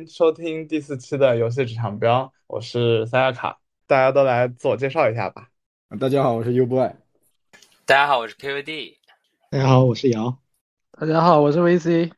迎收听第四期的游戏职场标，我是塞亚卡，大家都来自我介绍一下吧。大家好，我是 UBoy。大家好，我是 KVD。大家好，我是瑶。大家好，我是 VC。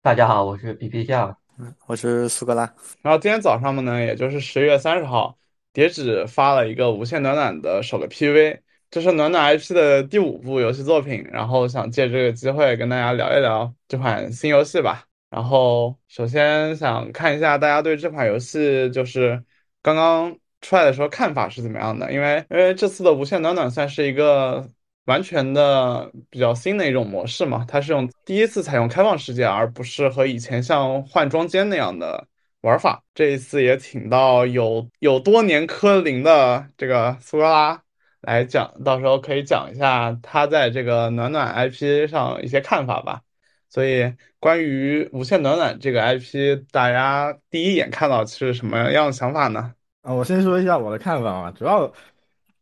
大家好，我是 PP 酱。嗯，我是苏格拉。然后今天早上们呢，也就是十月三十号，叠纸发了一个无限暖暖的首个 PV，这是暖暖 IP 的第五部游戏作品，然后想借这个机会跟大家聊一聊这款新游戏吧。然后首先想看一下大家对这款游戏就是刚刚出来的时候看法是怎么样的，因为因为这次的无限暖暖算是一个完全的比较新的一种模式嘛，它是用第一次采用开放世界，而不是和以前像换装间那样的玩法。这一次也请到有有多年科林的这个苏格拉来讲，到时候可以讲一下他在这个暖暖 IP 上一些看法吧。所以，关于《无限暖暖》这个 IP，大家第一眼看到是什么样的想法呢？啊，我先说一下我的看法啊。主要，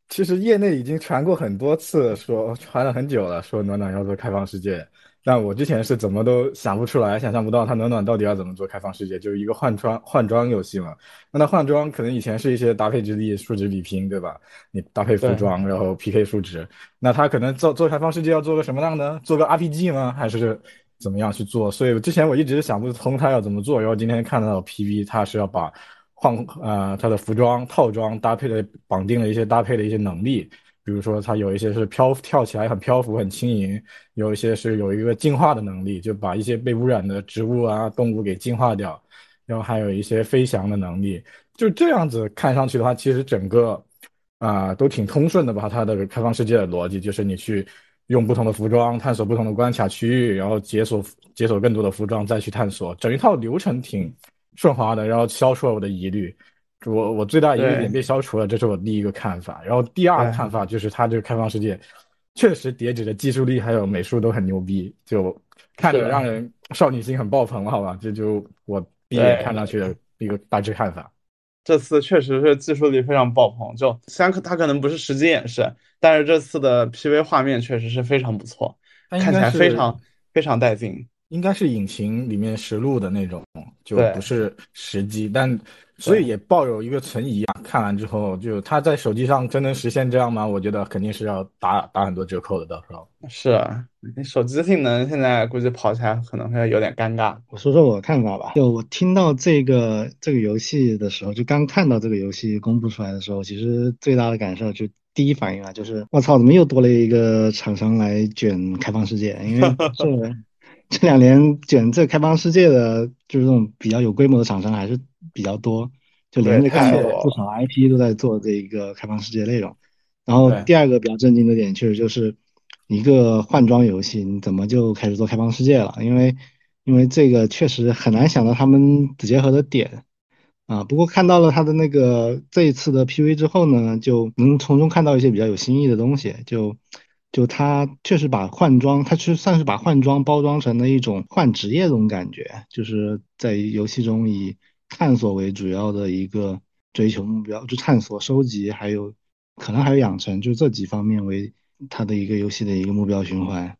其实业内已经传过很多次，说传了很久了，说暖暖要做开放世界。但我之前是怎么都想不出来，想象不到它暖暖到底要怎么做开放世界，就是一个换装换装游戏嘛。那它换装可能以前是一些搭配之力、数值比拼，对吧？你搭配服装，然后 PK 数值。那它可能做做开放世界要做个什么样呢？做个 RPG 吗？还是？怎么样去做？所以之前我一直想不通他要怎么做，然后今天看到 PV，他是要把换呃他的服装套装搭配的绑定了一些搭配的一些能力，比如说他有一些是漂跳起来很漂浮很轻盈，有一些是有一个进化的能力，就把一些被污染的植物啊动物给净化掉，然后还有一些飞翔的能力，就这样子看上去的话，其实整个啊都挺通顺的吧？它的开放世界的逻辑就是你去。用不同的服装探索不同的关卡区域，然后解锁解锁更多的服装，再去探索，整一套流程挺顺滑的，然后消除了我的疑虑。我我最大疑虑点被消除了，这是我第一个看法。然后第二个看法就是它这个开放世界确实叠纸的技术力还有美术都很牛逼，就看着让人少女心很爆棚，好吧？这就我第一眼看上去的一个大致看法。这次确实是技术力非常爆棚，就虽然它可能不是实际演示，但是这次的 PV 画面确实是非常不错，看起来非常非常带劲。应该是引擎里面实录的那种，就不是实机，但。所以也抱有一个存疑啊！看完之后，就它在手机上真能实现这样吗？我觉得肯定是要打打很多折扣的，到时候。是啊，你手机性能现在估计跑起来可能会有点尴尬。我说说我的看法吧。就我听到这个这个游戏的时候，就刚看到这个游戏公布出来的时候，其实最大的感受就第一反应啊，就是我操，怎么又多了一个厂商来卷开放世界？因为这这两年卷这开放世界的，就是这种比较有规模的厂商还是。比较多，就连着看不少 IP 都在做这一个开放世界内容。然后第二个比较震惊的点，确实就是一个换装游戏，你怎么就开始做开放世界了？因为因为这个确实很难想到他们子结合的点啊。不过看到了他的那个这一次的 PV 之后呢，就能从中看到一些比较有新意的东西。就就他确实把换装，他实算是把换装包装成了一种换职业这种感觉，就是在游戏中以。探索为主要的一个追求目标，就探索、收集，还有可能还有养成，就这几方面为它的一个游戏的一个目标循环。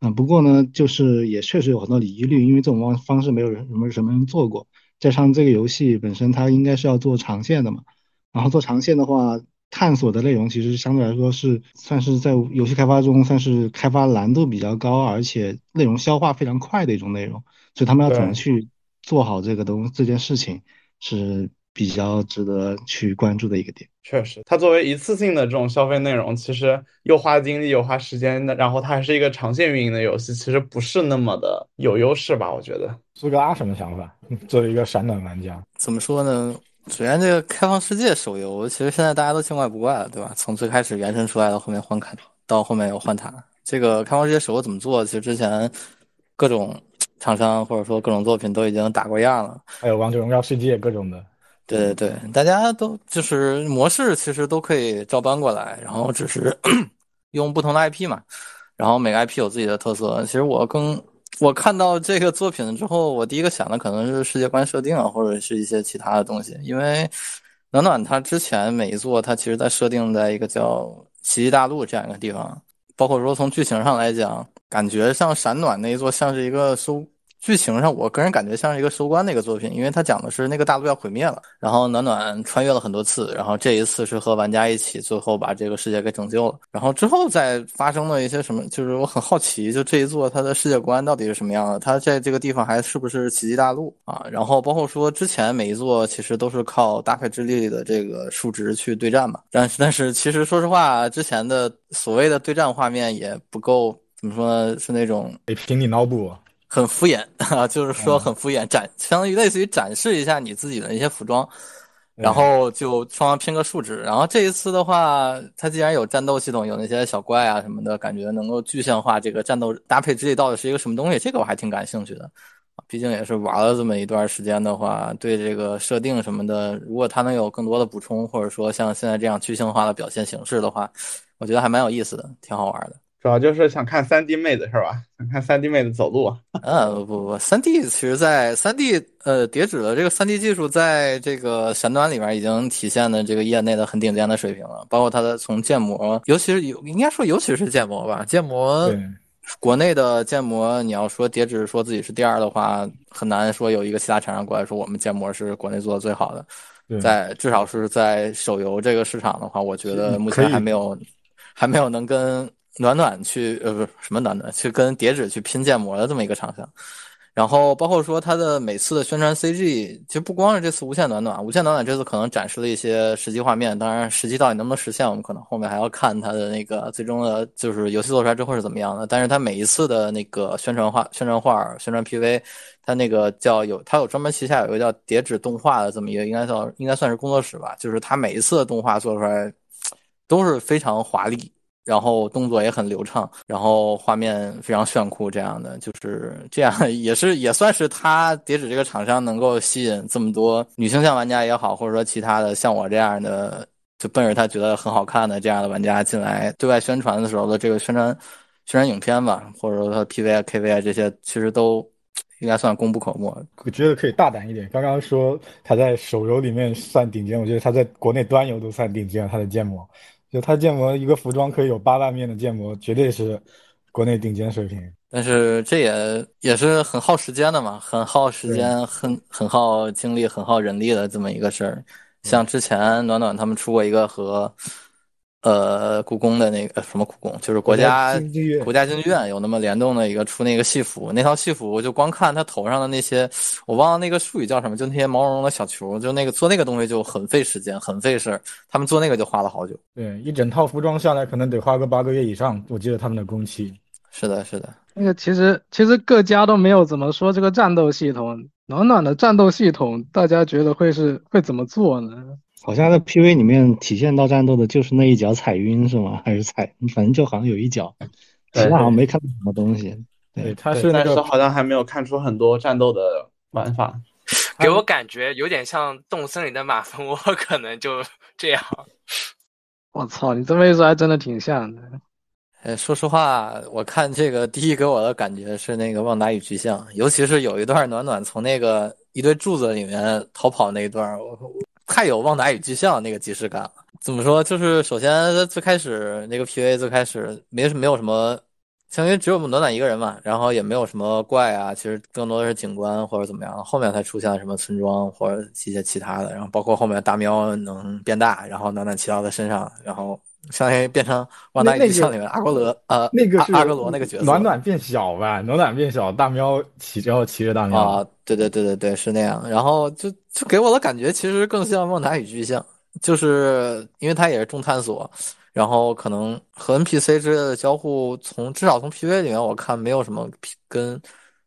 嗯，不过呢，就是也确实有很多疑虑，因为这种方方式没有人什么什么人做过，加上这个游戏本身它应该是要做长线的嘛。然后做长线的话，探索的内容其实相对来说是算是在游戏开发中算是开发难度比较高，而且内容消化非常快的一种内容，所以他们要怎么去？做好这个东这件事情是比较值得去关注的一个点。确实，它作为一次性的这种消费内容，其实又花精力又花时间的，然后它还是一个长线运营的游戏，其实不是那么的有优势吧？我觉得。苏格拉什么想法？作为一个闪暖玩家，怎么说呢？首先，这个开放世界手游，其实现在大家都见怪不怪了，对吧？从最开始原神出来到后面换卡，到后面有换塔，这个开放世界手游怎么做？其实之前各种。厂商或者说各种作品都已经打过样了，还有王者荣耀世界各种的，对对对，大家都就是模式其实都可以照搬过来，然后只是 用不同的 IP 嘛，然后每个 IP 有自己的特色。其实我更我看到这个作品之后，我第一个想的可能是世界观设定啊，或者是一些其他的东西，因为暖暖它之前每一座它其实在设定在一个叫奇迹大陆这样一个地方。包括说从剧情上来讲，感觉像闪暖那一座像是一个收剧情上，我个人感觉像是一个收官的一个作品，因为它讲的是那个大陆要毁灭了，然后暖暖穿越了很多次，然后这一次是和玩家一起，最后把这个世界给拯救了。然后之后再发生了一些什么，就是我很好奇，就这一座它的世界观到底是什么样的？它在这个地方还是不是奇迹大陆啊？然后包括说之前每一座其实都是靠搭配之力的这个数值去对战嘛，但是但是其实说实话，之前的所谓的对战画面也不够。怎么说呢？是那种得凭你脑补，很敷衍啊，就是说很敷衍，展相当于类似于展示一下你自己的一些服装，然后就双方拼个数值。然后这一次的话，它既然有战斗系统，有那些小怪啊什么的，感觉能够具象化这个战斗搭配之力到底是一个什么东西，这个我还挺感兴趣的。毕竟也是玩了这么一段时间的话，对这个设定什么的，如果它能有更多的补充，或者说像现在这样具象化的表现形式的话，我觉得还蛮有意思的，挺好玩的。主要就是想看三 D 妹子是吧？想看三 D 妹子走路。嗯，不不不，三 D 其实，在三 D 呃叠纸的这个三 D 技术，在这个前端里面已经体现的这个业内的很顶尖的水平了。包括它的从建模，尤其是有应该说尤其是建模吧，建模国内的建模，你要说叠纸说自己是第二的话，很难说有一个其他厂商过来说我们建模是国内做的最好的。在至少是在手游这个市场的话，我觉得目前还没有还没有能跟。暖暖去呃不是什么暖暖去跟叠纸去拼建模的这么一个厂商，然后包括说它的每次的宣传 CG，其实不光是这次无限暖暖，无限暖暖这次可能展示了一些实际画面，当然实际到底能不能实现，我们可能后面还要看它的那个最终的，就是游戏做出来之后是怎么样的。但是它每一次的那个宣传画、宣传画、宣传 PV，它那个叫有它有专门旗下有一个叫叠纸动画的这么一个，应该叫应该算是工作室吧，就是它每一次的动画做出来都是非常华丽。然后动作也很流畅，然后画面非常炫酷，这样的就是这样，也是也算是他叠纸这个厂商能够吸引这么多女性向玩家也好，或者说其他的像我这样的，就奔着他觉得很好看的这样的玩家进来对外宣传的时候的这个宣传宣传影片吧，或者说他 PV 啊 KV 啊这些，其实都应该算功不可没。我觉得可以大胆一点，刚刚说他在手游里面算顶尖，我觉得他在国内端游都算顶尖了，他的建模。就他建模一个服装可以有八万面的建模，绝对是国内顶尖水平。但是这也也是很耗时间的嘛，很耗时间，很很耗精力，很耗人力的这么一个事儿。像之前暖暖他们出过一个和。呃，故宫的那个什么故宫，就是国家国家京剧院有那么联动的一个出那个戏服，那套戏服就光看他头上的那些，我忘了那个术语叫什么，就那些毛茸茸的小球，就那个做那个东西就很费时间，很费事儿。他们做那个就花了好久。对，一整套服装下来可能得花个八个月以上，我记得他们的工期。是的，是的。那个其实其实各家都没有怎么说这个战斗系统，暖暖的战斗系统，大家觉得会是会怎么做呢？好像在 PV 里面体现到战斗的就是那一脚踩晕是吗？还是踩？反正就好像有一脚，其他好像没看到什么东西。对，他是那个好像还没有看出很多战斗的玩法，给我感觉有点像动森里的马蜂窝，可能就这样。我操，你这么一说还真的挺像的。呃，说实话，我看这个第一给我的感觉是那个旺达与巨像，尤其是有一段暖暖从那个一堆柱子里面逃跑那一段，我。太有旺达与巨像那个即视感了。怎么说？就是首先最开始那个 PV 最开始没没有什么，相当于只有暖暖一个人嘛，然后也没有什么怪啊，其实更多的是景观或者怎么样。后面才出现了什么村庄或者一些其他的，然后包括后面大喵能变大，然后暖暖骑到他身上，然后相当于变成旺达与巨像里面阿格罗呃那个阿格罗那个角色。暖暖变小吧，暖暖变小，大喵骑着骑着大喵。啊，对对对对对，是那样。然后就。就给我的感觉其实更像《旺达与巨像》，就是因为它也是重探索，然后可能和 NPC 之类的交互，从至少从 PV 里面我看没有什么跟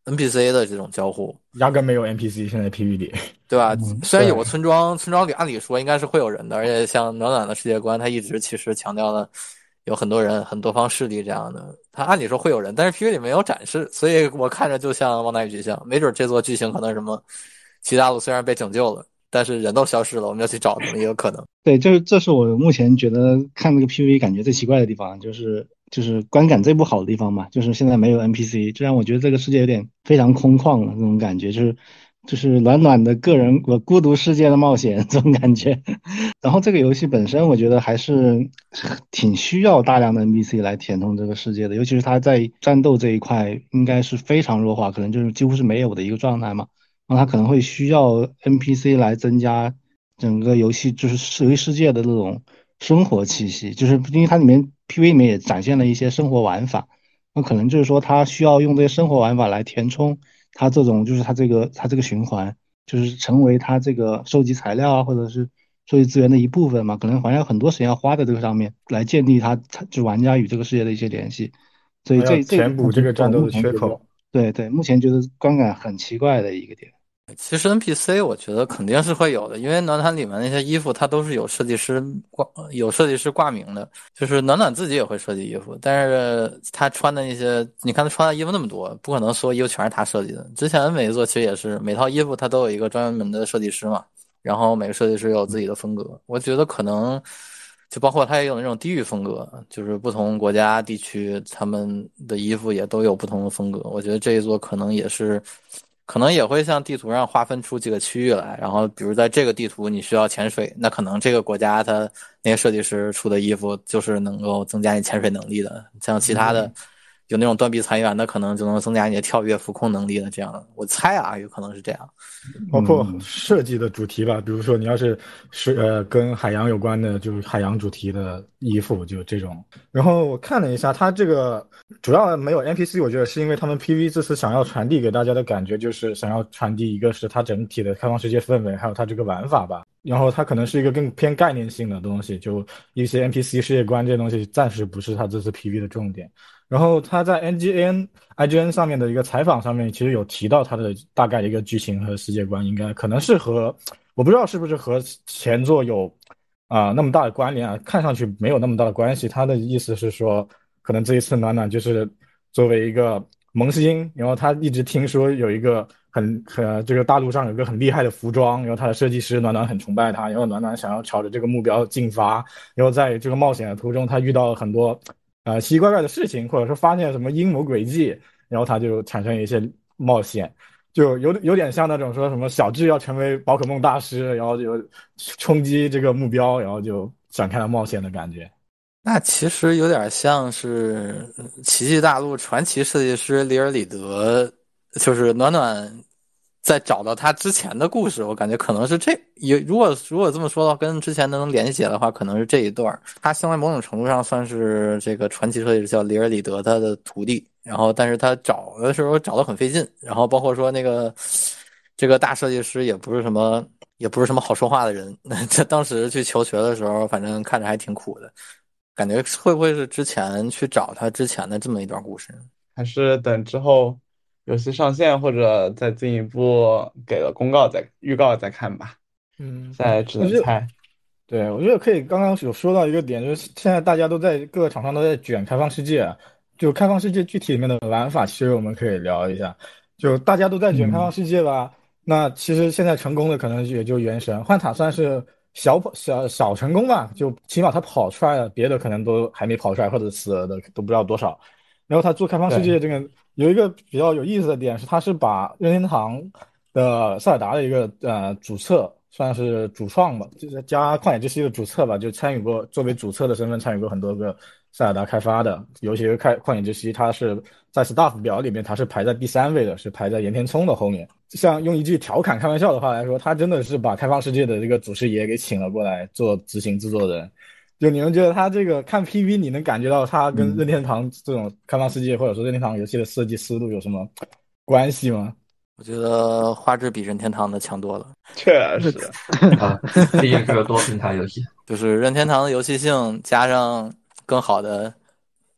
NPC 的这种交互，压根没有 NPC 现在 PV 里，对吧？虽然有个村庄，村庄里按理说应该是会有人的，而且像暖暖的世界观，它一直其实强调了有很多人、很多方势力这样的，它按理说会有人，但是 PV 里没有展示，所以我看着就像《旺达与巨像》，没准这座剧情可能什么。其大陆虽然被拯救了，但是人都消失了，我们要去找他们也有可能。对，就是这是我目前觉得看那个 PV 感觉最奇怪的地方，就是就是观感最不好的地方嘛，就是现在没有 NPC，这让我觉得这个世界有点非常空旷了那种感觉，就是就是暖暖的个人我孤独世界的冒险这种感觉。然后这个游戏本身，我觉得还是挺需要大量的 NPC 来填充这个世界的，尤其是它在战斗这一块应该是非常弱化，可能就是几乎是没有的一个状态嘛。然后它可能会需要 NPC 来增加整个游戏就是游戏世界的这种生活气息，就是因为它里面 PV 里面也展现了一些生活玩法，那可能就是说它需要用这些生活玩法来填充它这种就是它这个它这个循环，就是成为它这个收集材料啊或者是收集资源的一部分嘛，可能好像有很多时间要花在这个上面来建立它它就玩家与这个世界的一些联系，所以这这填补这个战斗的缺口。对对，目前觉得观感很奇怪的一个点。其实 NPC 我觉得肯定是会有的，因为暖暖里面那些衣服它都是有设计师挂有设计师挂名的，就是暖暖自己也会设计衣服，但是他穿的那些，你看他穿的衣服那么多，不可能所有衣服全是他设计的。之前每一座其实也是每套衣服它都有一个专门的设计师嘛，然后每个设计师有自己的风格，我觉得可能就包括他也有那种地域风格，就是不同国家地区他们的衣服也都有不同的风格，我觉得这一座可能也是。可能也会像地图上划分出几个区域来，然后比如在这个地图你需要潜水，那可能这个国家它那些设计师出的衣服就是能够增加你潜水能力的，像其他的有那种断臂残垣的，可能就能增加你的跳跃、浮空能力的。这样，我猜啊，有可能是这样。包括设计的主题吧，比如说你要是是呃跟海洋有关的，就是海洋主题的衣服，就这种。然后我看了一下，它这个主要没有 NPC，我觉得是因为他们 PV 这次想要传递给大家的感觉，就是想要传递一个是它整体的开放世界氛围，还有它这个玩法吧。然后它可能是一个更偏概念性的东西，就一些 NPC 世界观这些东西暂时不是它这次 PV 的重点。然后他在 NGN、IGN 上面的一个采访上面，其实有提到他的大概的一个剧情和世界观，应该可能是和我不知道是不是和前作有啊、那么大的关联啊，看上去没有那么大的关系。他的意思是说，可能这一次暖暖就是作为一个萌新，然后他一直听说有一个很很这个大陆上有一个很厉害的服装，然后他的设计师暖暖很崇拜他，然后暖暖想要朝着这个目标进发，然后在这个冒险的途中，他遇到了很多。呃，奇奇怪怪的事情，或者说发现什么阴谋诡计，然后他就产生一些冒险，就有有点像那种说什么小智要成为宝可梦大师，然后就冲击这个目标，然后就展开了冒险的感觉。那其实有点像是奇迹大陆传奇设计师里尔里德，就是暖暖在找到他之前的故事，我感觉可能是这有如果如果这么说的话，跟之前能联系的话，可能是这一段他相当于某种程度上算是这个传奇设计师叫里尔里德他的徒弟，然后但是他找的时候找的很费劲，然后包括说那个这个大设计师也不是什么也不是什么好说话的人，这当时去求学的时候，反正看着还挺苦的，感觉会不会是之前去找他之前的这么一段故事？还是等之后。游戏上线或者再进一步给了公告再预告再看吧，嗯，再只能猜。对，我觉得可以。刚刚有说到一个点，就是现在大家都在各个厂商都在卷开放世界，就开放世界具体里面的玩法，其实我们可以聊一下。就大家都在卷开放世界吧，那其实现在成功的可能也就原神，幻塔算是小跑小小成功吧，就起码它跑出来了，别的可能都还没跑出来或者死了的都不知道多少。然后他做开放世界这个有一个比较有意思的点是，他是把任天堂的塞尔达的一个呃主策算是主创吧，就是加旷野之息的主策吧，就参与过作为主策的身份参与过很多个塞尔达开发的，尤其是开旷野之息，它是在 staff 表里面它是排在第三位的，是排在岩田聪的后面。像用一句调侃开玩笑的话来说，他真的是把开放世界的这个祖师爷给请了过来做执行制作人。就你们觉得他这个看 PV，你能感觉到他跟任天堂这种开放世界或者说任天堂游戏的设计思路有什么关系吗？我觉得画质比任天堂的强多了，确实，啊，毕竟是个多平台游戏，就是任天堂的游戏性加上更好的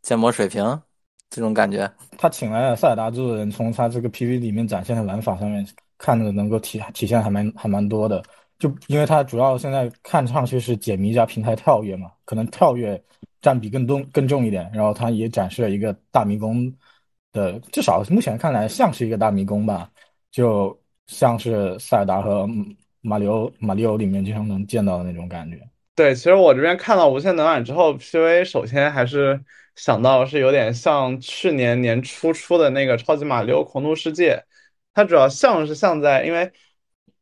建模水平，这种感觉。他请来了塞尔达制作人，从他这个 PV 里面展现的玩法上面看的能够体体现还蛮还蛮多的。就因为它主要现在看上去是解谜加平台跳跃嘛，可能跳跃占比更重更重一点。然后它也展示了一个大迷宫的，至少目前看来像是一个大迷宫吧，就像是塞尔达和马里奥马里奥里面经常能见到的那种感觉。对，其实我这边看到无限暖暖之后，PV 首先还是想到是有点像去年年初出的那个超级马里奥狂怒世界。它主要像是像在，因为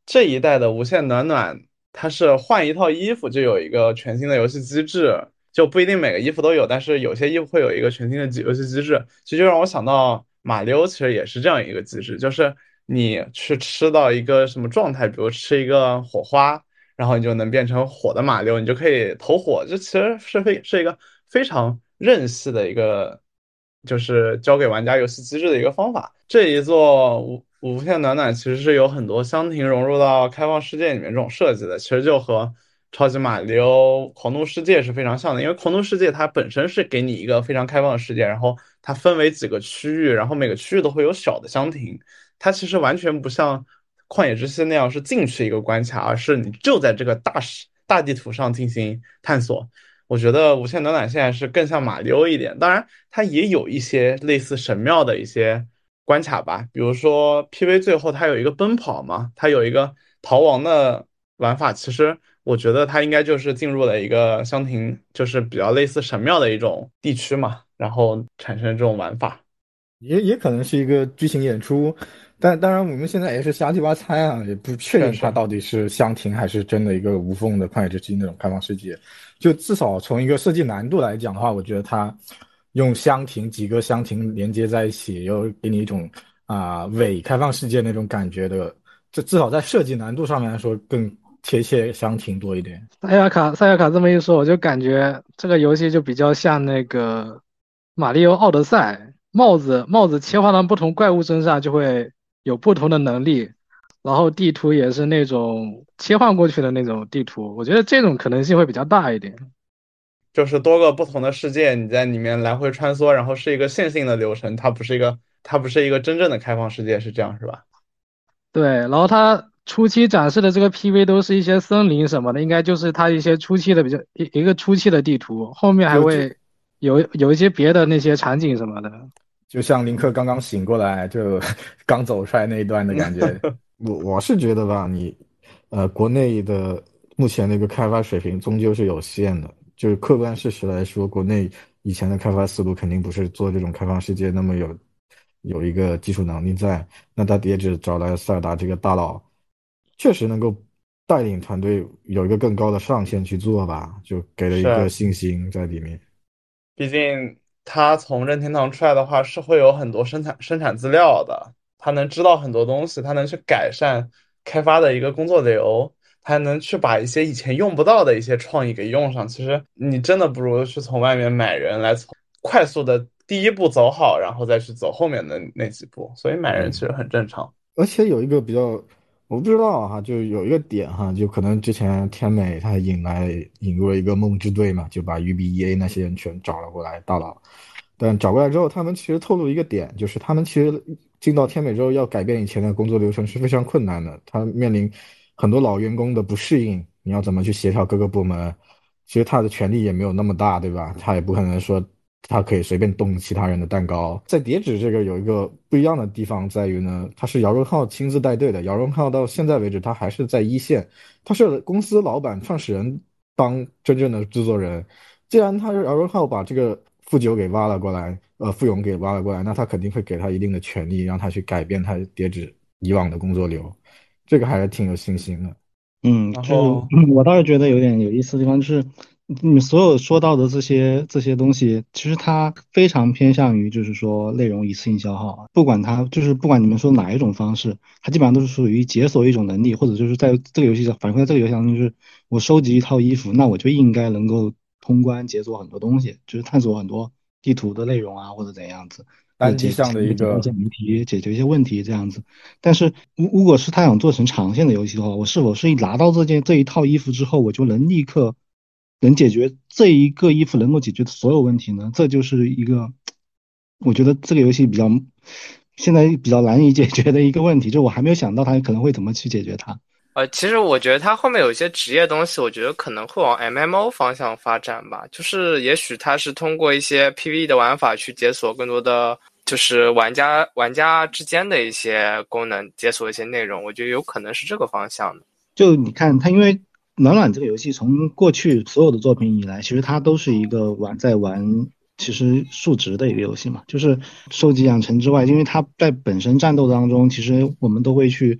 这一代的无限暖暖，它是换一套衣服就有一个全新的游戏机制，就不一定每个衣服都有，但是有些衣服会有一个全新的游戏机制，其实就让我想到马里奥其实也是这样一个机制，就是你去吃到一个什么状态，比如吃一个火花，然后你就能变成火的马里奥，你就可以投火，这其实是非是一个非常任性的一个。就是教给玩家游戏机制的一个方法。这一座无限暖暖其实是有很多箱庭融入到开放世界里面这种设计的，其实就和超级马里奥狂怒世界是非常像的。因为狂怒世界它本身是给你一个非常开放的世界，然后它分为几个区域，然后每个区域都会有小的箱庭。它其实完全不像旷野之息那样是进去一个关卡，而是你就在这个大世大地图上进行探索。我觉得无限暖暖现在是更像马里奥一点，当然它也有一些类似神庙的一些关卡吧，比如说 PV 最后它有一个奔跑嘛，它有一个逃亡的玩法，其实我觉得它应该就是进入了一个香亭，就是比较类似神庙的一种地区嘛，然后产生这种玩法，也也可能是一个剧情演出。但当然，我们现在也是瞎鸡巴猜啊，也不确定它到底是香亭还是真的一个无缝的旷野之息那种开放世界。就至少从一个设计难度来讲的话，我觉得它用箱庭几个箱庭连接在一起，又给你一种啊伪开放世界那种感觉的，这至少在设计难度上面来说更贴切箱庭多一点。塞亚卡，塞亚卡这么一说，我就感觉这个游戏就比较像那个《马里奥奥德赛》，帽子帽子切换到不同怪物身上就会。有不同的能力，然后地图也是那种切换过去的那种地图，我觉得这种可能性会比较大一点。就是多个不同的世界，你在里面来回穿梭，然后是一个线性的流程，它不是一个，它不是一个真正的开放世界，是这样是吧？对，然后它初期展示的这个 PV 都是一些森林什么的，应该就是它一些初期的比较一一个初期的地图，后面还会有有一些别的那些场景什么的。就像林克刚刚醒过来，就 刚走出来那一段的感觉。我我是觉得吧，你，呃，国内的目前那个开发水平终究是有限的。就是客观事实来说，国内以前的开发思路肯定不是做这种开放世界那么有有一个技术能力在。那他也只找来塞尔达这个大佬，确实能够带领团队有一个更高的上限去做吧，就给了一个信心在里面。毕竟。他从任天堂出来的话，是会有很多生产生产资料的。他能知道很多东西，他能去改善开发的一个工作流，他能去把一些以前用不到的一些创意给用上。其实你真的不如去从外面买人来，从快速的第一步走好，然后再去走后面的那几步。所以买人其实很正常。而且有一个比较，我不知道哈，就有一个点哈，就可能之前天美他引来引入了一个梦之队嘛，就把 UBEA 那些人全找了过来，大佬。但找过来之后，他们其实透露一个点，就是他们其实进到天美之后，要改变以前的工作流程是非常困难的。他面临很多老员工的不适应，你要怎么去协调各个部门？其实他的权力也没有那么大，对吧？他也不可能说他可以随便动其他人的蛋糕。在叠纸这个有一个不一样的地方在于呢，他是姚荣浩亲自带队的。姚荣浩到现在为止，他还是在一线，他是公司老板、创始人当真正的制作人。既然他是姚荣浩把这个。富九给挖了过来，呃，富勇给挖了过来，那他肯定会给他一定的权利，让他去改变他叠纸以往的工作流，这个还是挺有信心的。嗯，就我倒是觉得有点有意思的地方，就是你所有说到的这些这些东西，其实它非常偏向于就是说内容一次性消耗，不管它就是不管你们说哪一种方式，它基本上都是属于解锁一种能力，或者就是在这个游戏上反馈在这个游戏当中，就是我收集一套衣服，那我就应该能够。通关解锁很多东西，就是探索很多地图的内容啊，或者怎样子，单机上的一个解谜题，解决一些问题这样子。但是，如如果是他想做成长线的游戏的话，我是否是一拿到这件这一套衣服之后，我就能立刻能解决这一个衣服能够解决的所有问题呢？这就是一个我觉得这个游戏比较现在比较难以解决的一个问题，就我还没有想到他可能会怎么去解决它。呃，其实我觉得它后面有一些职业东西，我觉得可能会往 MMO 方向发展吧。就是也许它是通过一些 PVE 的玩法去解锁更多的，就是玩家玩家之间的一些功能，解锁一些内容。我觉得有可能是这个方向的。就你看它，因为暖暖这个游戏从过去所有的作品以来，其实它都是一个玩在玩其实数值的一个游戏嘛，就是收集养成之外，因为它在本身战斗当中，其实我们都会去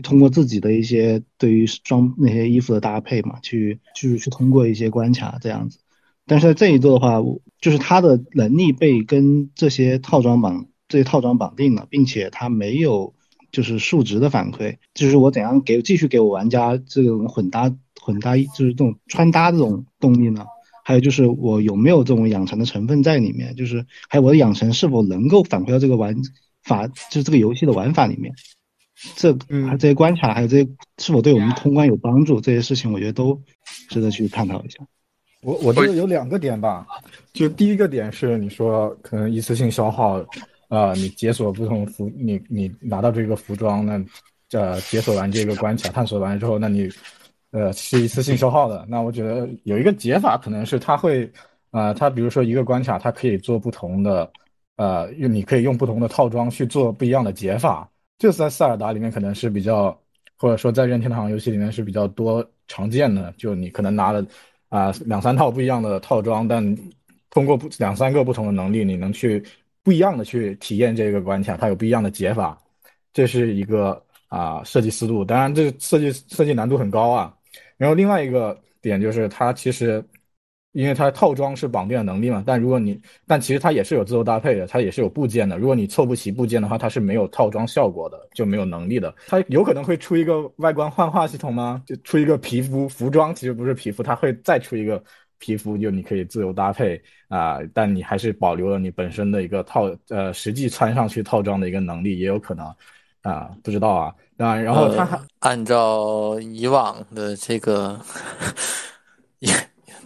通过自己的一些对于装那些衣服的搭配嘛，去去去通过一些关卡这样子。但是在这一座的话，就是他的能力被跟这些套装绑这些套装绑定了，并且他没有就是数值的反馈，就是我怎样给继续给我玩家这种混搭混搭就是这种穿搭这种动力呢？还有就是我有没有这种养成的成分在里面？就是还有我的养成是否能够反馈到这个玩法，就是这个游戏的玩法里面？这还这些关卡，还有这些是否对我们通关有帮助？这些事情我觉得都值得去探讨一下。我我觉得有两个点吧，就第一个点是你说可能一次性消耗，呃，你解锁不同服，你你拿到这个服装，那呃解锁完这个关卡，探索完之后，那你。呃，是一次性消耗的。那我觉得有一个解法，可能是它会，啊，它比如说一个关卡，它可以做不同的，呃，用你可以用不同的套装去做不一样的解法。就在塞尔达里面可能是比较，或者说在任天堂游戏里面是比较多常见的。就你可能拿了啊两三套不一样的套装，但通过不两三个不同的能力，你能去不一样的去体验这个关卡，它有不一样的解法。这是一个啊设计思路，当然这设计设计难度很高啊。然后另外一个点就是它其实，因为它套装是绑定的能力嘛，但如果你，但其实它也是有自由搭配的，它也是有部件的。如果你凑不齐部件的话，它是没有套装效果的，就没有能力的。它有可能会出一个外观幻化系统吗？就出一个皮肤服装，其实不是皮肤，它会再出一个皮肤，就你可以自由搭配啊，但你还是保留了你本身的一个套呃实际穿上去套装的一个能力，也有可能啊，不知道啊。啊，然后它还按照以往的这个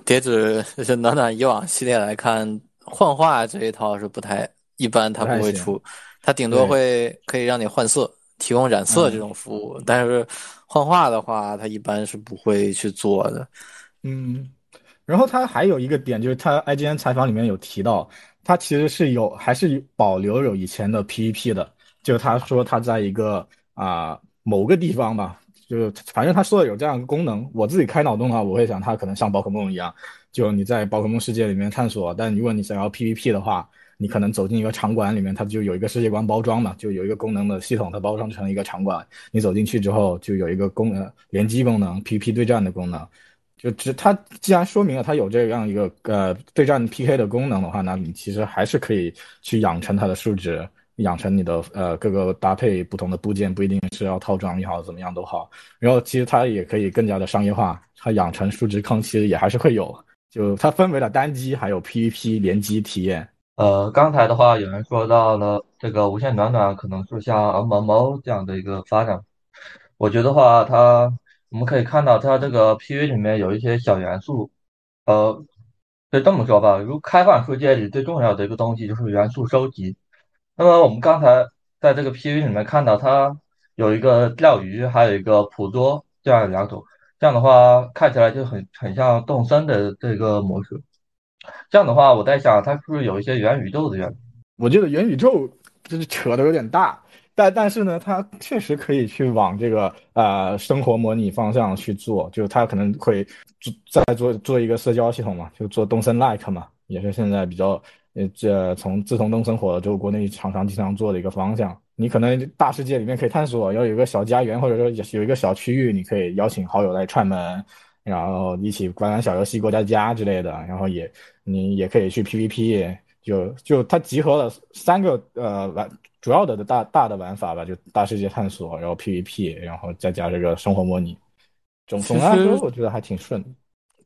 叠纸就是暖暖以往系列来看，幻化这一套是不太一般，它不会出，它顶多会可以让你换色，提供染色这种服务，但是幻化的话，它一般是不会去做的。嗯，然后它还有一个点就是，他 IGN 采访里面有提到，他其实是有还是保留有以前的 PVP 的，就他说他在一个啊。某个地方吧，就是反正他说的有这样一个功能。我自己开脑洞的话，我会想它可能像宝可梦一样，就你在宝可梦世界里面探索。但如果你想要 PVP 的话，你可能走进一个场馆里面，它就有一个世界观包装嘛，就有一个功能的系统，它包装成一个场馆。你走进去之后，就有一个功能联机功能，PVP 对战的功能。就只它既然说明了它有这样一个呃对战 PK 的功能的话，那你其实还是可以去养成它的数值。养成你的呃各个搭配不同的部件，不一定是要套装也好，怎么样都好。然后其实它也可以更加的商业化，它养成数值坑其实也还是会有。就它分为了单机还有 PVP 联机体验。呃，刚才的话有人说到了这个无限暖暖可能是像 MMO 这样的一个发展。我觉得话它我们可以看到它这个 PV 里面有一些小元素。呃，就这么说吧，如开放世界里最重要的一个东西就是元素收集。那么我们刚才在这个 PV 里面看到，它有一个钓鱼，还有一个捕捉这样两种，这样的话看起来就很很像动森的这个模式。这样的话，我在想，它是不是有一些元宇宙的元素？我觉得元宇宙就是扯的有点大，但但是呢，它确实可以去往这个呃生活模拟方向去做，就是它可能会做再做做一个社交系统嘛，就做动森 Like 嘛，也是现在比较。呃，这从自从动森火了之后，国内厂商经常做的一个方向。你可能大世界里面可以探索，要有一个小家园，或者说有一个小区域，你可以邀请好友来串门，然后一起玩玩小游戏、过家家之类的。然后也你也可以去 PVP，就就它集合了三个呃玩主要的大大的玩法吧，就大世界探索，然后 PVP，然后再加这个生活模拟。总总的来说，我觉得还挺顺。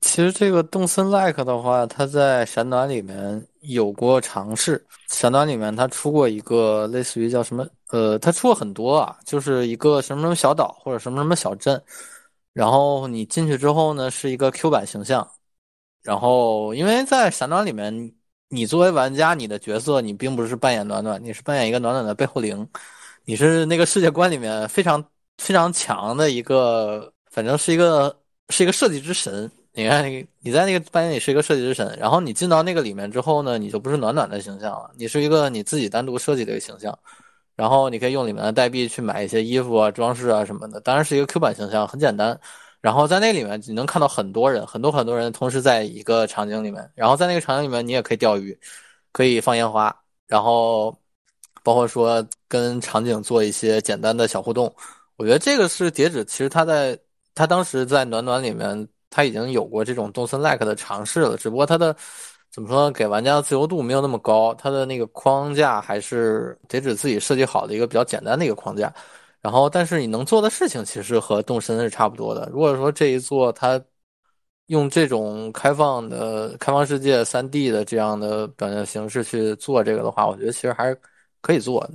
其实这个动森 like 的话，它在闪暖里面有过尝试。闪暖里面它出过一个类似于叫什么，呃，它出过很多啊，就是一个什么什么小岛或者什么什么小镇。然后你进去之后呢，是一个 Q 版形象。然后因为在闪暖里面，你作为玩家，你的角色你并不是扮演暖暖，你是扮演一个暖暖的背后灵。你是那个世界观里面非常非常强的一个，反正是一个是一个设计之神。你看，你你在那个扮演里是一个设计之神，然后你进到那个里面之后呢，你就不是暖暖的形象了，你是一个你自己单独设计的一个形象，然后你可以用里面的代币去买一些衣服啊、装饰啊什么的，当然是一个 Q 版形象，很简单。然后在那里面你能看到很多人，很多很多人同时在一个场景里面，然后在那个场景里面你也可以钓鱼，可以放烟花，然后包括说跟场景做一些简单的小互动。我觉得这个是叠纸，其实它在它当时在暖暖里面，他已经有过这种动森 like 的尝试了，只不过它的怎么说，给玩家的自由度没有那么高，它的那个框架还是叠纸自己设计好的一个比较简单的一个框架。然后，但是你能做的事情其实和动森是差不多的。如果说这一座它用这种开放的开放世界三 D 的这样的表现形式去做这个的话，我觉得其实还是可以做的。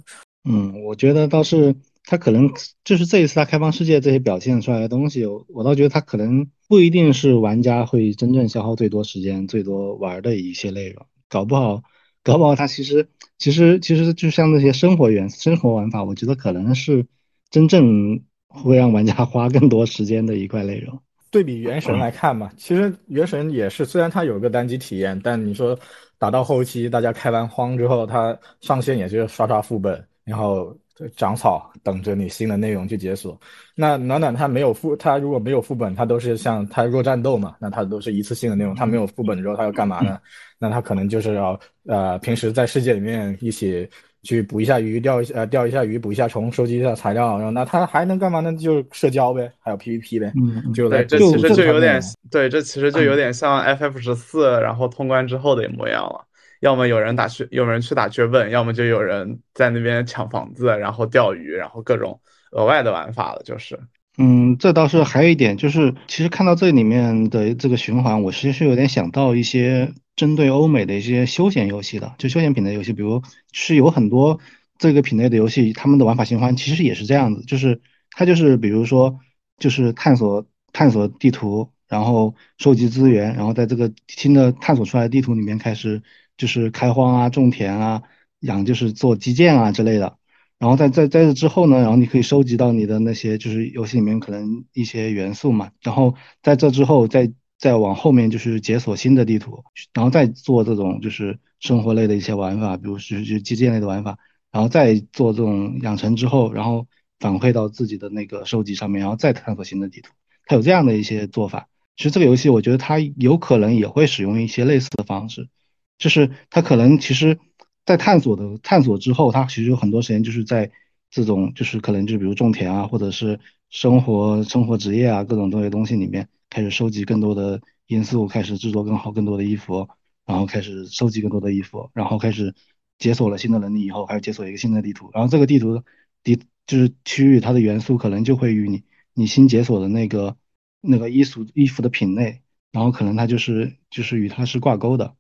嗯，我觉得倒是他可能就是这一次他开放世界这些表现出来的东西，我倒觉得他可能不一定是玩家会真正消耗最多时间、最多玩的一些内容，搞不好，搞不好他其实其实其实就像那些生活元生活玩法，我觉得可能是。真正会让玩家花更多时间的一块内容。对比原神来看嘛，其实原神也是，虽然它有个单机体验，但你说打到后期，大家开完荒之后，它上线也就是刷刷副本，然后长草，等着你新的内容去解锁。那暖暖它没有副，它如果没有副本，它都是像它弱战斗嘛，那它都是一次性的内容。它没有副本之后，它要干嘛呢？那它可能就是要呃，平时在世界里面一起。去捕一下鱼，钓一呃钓一下鱼，捕一下虫，收集一下材料，然后那他还能干嘛呢？就社交呗，还有 PVP 呗。嗯，就对，这其实就有点对，这其实就有点像 FF 十四，然后通关之后的模样了。要么有人打去，有人去打去问，要么就有人在那边抢房子，然后钓鱼，然后各种额外的玩法了，就是。嗯，这倒是还有一点，就是其实看到这里面的这个循环，我其实是有点想到一些。针对欧美的一些休闲游戏的，就休闲品类游戏，比如是有很多这个品类的游戏，他们的玩法循环其实也是这样子，就是它就是比如说就是探索探索地图，然后收集资源，然后在这个新的探索出来的地图里面开始就是开荒啊、种田啊、养就是做基建啊之类的，然后在在在这之后呢，然后你可以收集到你的那些就是游戏里面可能一些元素嘛，然后在这之后再。再往后面就是解锁新的地图，然后再做这种就是生活类的一些玩法，比如是就基建类的玩法，然后再做这种养成之后，然后反馈到自己的那个收集上面，然后再探索新的地图。它有这样的一些做法。其实这个游戏我觉得它有可能也会使用一些类似的方式，就是它可能其实，在探索的探索之后，它其实有很多时间就是在这种就是可能就比如种田啊，或者是生活生活职业啊各种这些东西里面。开始收集更多的因素，开始制作更好、更多的衣服，然后开始收集更多的衣服，然后开始解锁了新的能力以后，还要解锁一个新的地图。然后这个地图地就是区域，它的元素可能就会与你你新解锁的那个那个衣服衣服的品类，然后可能它就是就是与它是挂钩的。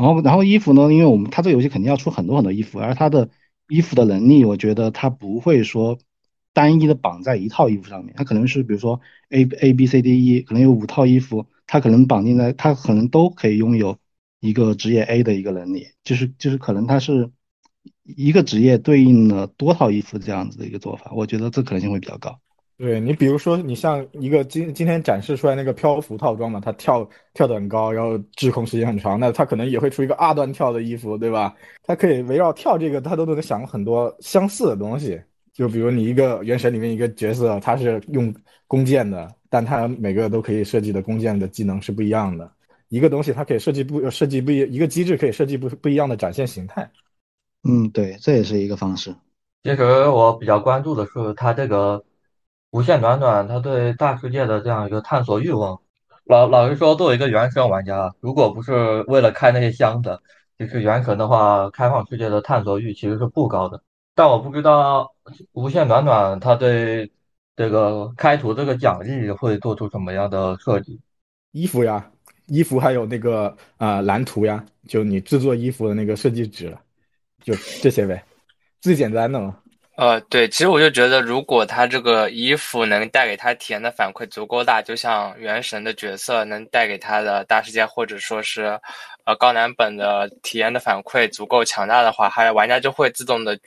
然后然后衣服呢，因为我们它这个游戏肯定要出很多很多衣服，而它的衣服的能力，我觉得它不会说。单一的绑在一套衣服上面，它可能是比如说 A A B C D E，可能有五套衣服，它可能绑定在，它可能都可以拥有一个职业 A 的一个能力，就是就是可能它是一个职业对应了多套衣服这样子的一个做法，我觉得这可能性会比较高。对你比如说你像一个今今天展示出来那个漂浮套装嘛，它跳跳得很高，然后滞空时间很长，那它可能也会出一个二段跳的衣服，对吧？它可以围绕跳这个，它都能想很多相似的东西。就比如你一个原神里面一个角色，他是用弓箭的，但他每个都可以设计的弓箭的技能是不一样的。一个东西它可以设计不设计不一一个机制可以设计不不一样的展现形态。嗯，对，这也是一个方式。其实我比较关注的是它这个无限暖暖，它对大世界的这样一个探索欲望。老老实说，作为一个原神玩家，如果不是为了开那些箱子，就是原神的话，开放世界的探索欲其实是不高的。但我不知道无限暖暖他对这个开图这个奖励会做出什么样的设计？衣服呀，衣服还有那个啊蓝图呀，就你制作衣服的那个设计纸，就这些呗，最简单的嘛。呃，对，其实我就觉得，如果他这个衣服能带给他体验的反馈足够大，就像原神的角色能带给他的大世界或者说是呃高难本的体验的反馈足够强大的话，还有玩家就会自动的。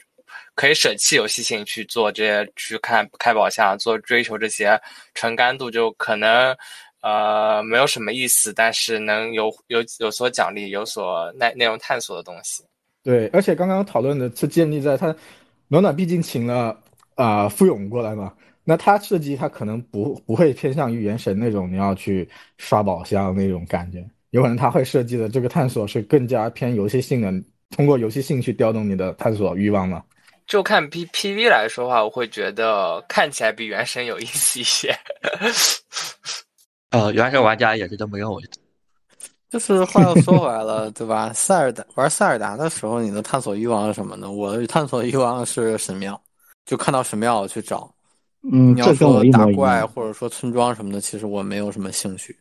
可以舍弃游戏性去做这些，去看开宝箱，做追求这些纯干度，就可能呃没有什么意思，但是能有有有所奖励，有所内内容探索的东西。对，而且刚刚讨论的是建立在他暖暖毕竟请了啊傅勇过来嘛，那他设计他可能不不会偏向于原神那种你要去刷宝箱那种感觉，有可能他会设计的这个探索是更加偏游戏性的。通过游戏性去调动你的探索欲望嘛？就看 P P V 来说的话，我会觉得看起来比原神有意思一些。呃，原神玩家也是这么认为的。就是话又说回来了，对吧？塞尔达玩塞尔达的时候，你的探索欲望是什么呢？我的探索欲望是神庙，就看到神庙我去找。嗯，你要说打怪。或者说村庄什么的，其实我没有什么兴趣。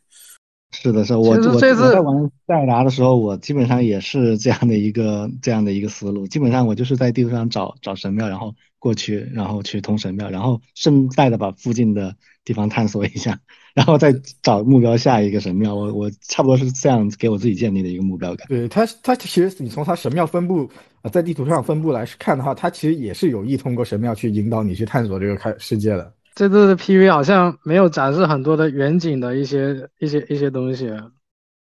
是的，是的我我这次我在玩塞尔达的时候，我基本上也是这样的一个这样的一个思路。基本上我就是在地图上找找神庙，然后过去，然后去通神庙，然后顺带的把附近的地方探索一下，然后再找目标下一个神庙。我我差不多是这样给我自己建立的一个目标感。对它，它其实你从它神庙分布啊在地图上分布来看的话，它其实也是有意通过神庙去引导你去探索这个开世界的。这次的 PV 好像没有展示很多的远景的一些一些一些东西，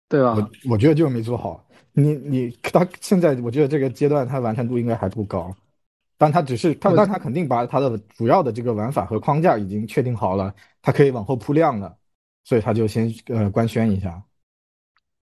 对吧？我我觉得就是没做好。你你他现在我觉得这个阶段他完成度应该还不高，但他只是他，但他肯定把他的主要的这个玩法和框架已经确定好了，他可以往后铺量了，所以他就先呃官宣一下。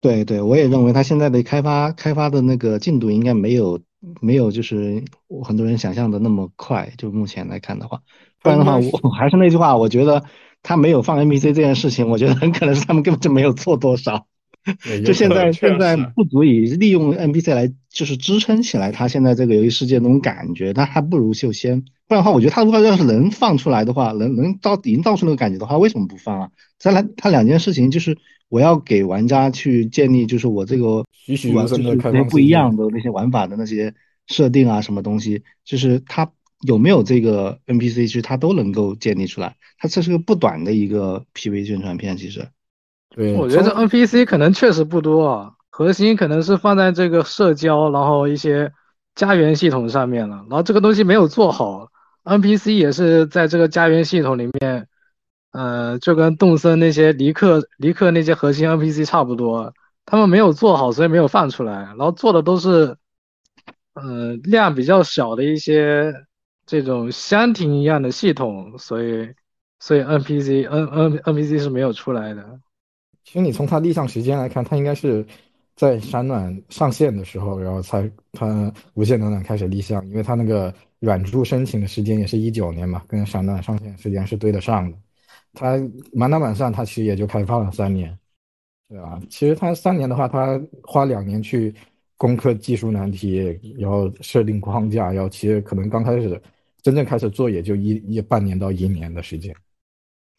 对对，我也认为他现在的开发开发的那个进度应该没有没有就是很多人想象的那么快。就目前来看的话，不然的话，我还是那句话，我觉得他没有放 NPC 这件事情，我觉得很可能是他们根本就没有做多少。就现在现在不足以利用 NPC 来就是支撑起来他现在这个游戏世界那种感觉，但还不如秀仙，不然的话，我觉得他如果要是能放出来的话，能能到营造出那个感觉的话，为什么不放啊？再来，他两件事情就是我要给玩家去建立，就是我这个栩栩如生的玩就是开放世界那些不一样的那些玩法的那些设定啊，什么东西，就是它有没有这个 NPC，其实它都能够建立出来。它这是个不短的一个 PV 宣传片，其实。对，我觉得 NPC 可能确实不多啊，核心可能是放在这个社交，然后一些家园系统上面了，然后这个东西没有做好，NPC 也是在这个家园系统里面，呃，就跟动森那些离克离克那些核心 NPC 差不多，他们没有做好，所以没有放出来，然后做的都是，呃，量比较小的一些这种箱庭一样的系统，所以所以 NPC N N NPC 是没有出来的。其实你从它立项时间来看，它应该是在闪暖上线的时候，然后才它无限暖暖开始立项，因为它那个软著申请的时间也是一九年嘛，跟闪暖上线时间是对得上的。它满打满算，它其实也就开发了三年，对吧？其实它三年的话，它花两年去攻克技术难题，然后设定框架，然后其实可能刚开始真正开始做也就一一半年到一年的时间。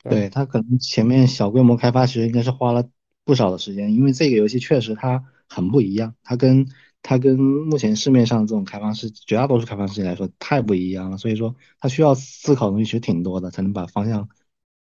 对，他可能前面小规模开发其实应该是花了不少的时间，因为这个游戏确实它很不一样，它跟它跟目前市面上这种开放式绝大多数开放世界来说太不一样了，所以说它需要思考的东西其实挺多的，才能把方向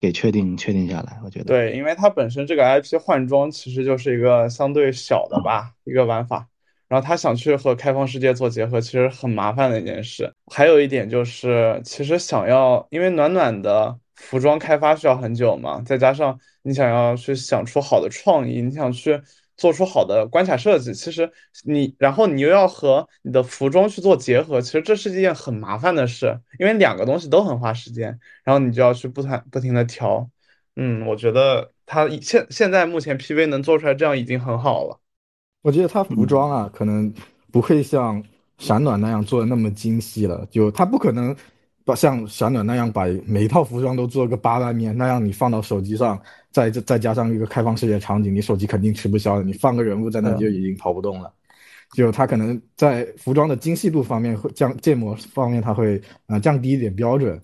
给确定确定下来。我觉得，对，因为它本身这个 IP 换装其实就是一个相对小的吧，一个玩法。然后他想去和开放世界做结合，其实很麻烦的一件事。还有一点就是，其实想要，因为暖暖的服装开发需要很久嘛，再加上你想要去想出好的创意，你想去做出好的关卡设计，其实你，然后你又要和你的服装去做结合，其实这是一件很麻烦的事，因为两个东西都很花时间，然后你就要去不断不停的调。嗯，我觉得他现现在目前 PV 能做出来这样已经很好了。我觉得它服装啊，可能不会像闪暖那样做的那么精细了。就它不可能把像闪暖那样把每一套服装都做个八万面，那样你放到手机上，再再加上一个开放世界场景，你手机肯定吃不消的。你放个人物在那就已经跑不动了。就它可能在服装的精细度方面会降，建模方面它会呃降低一点标准。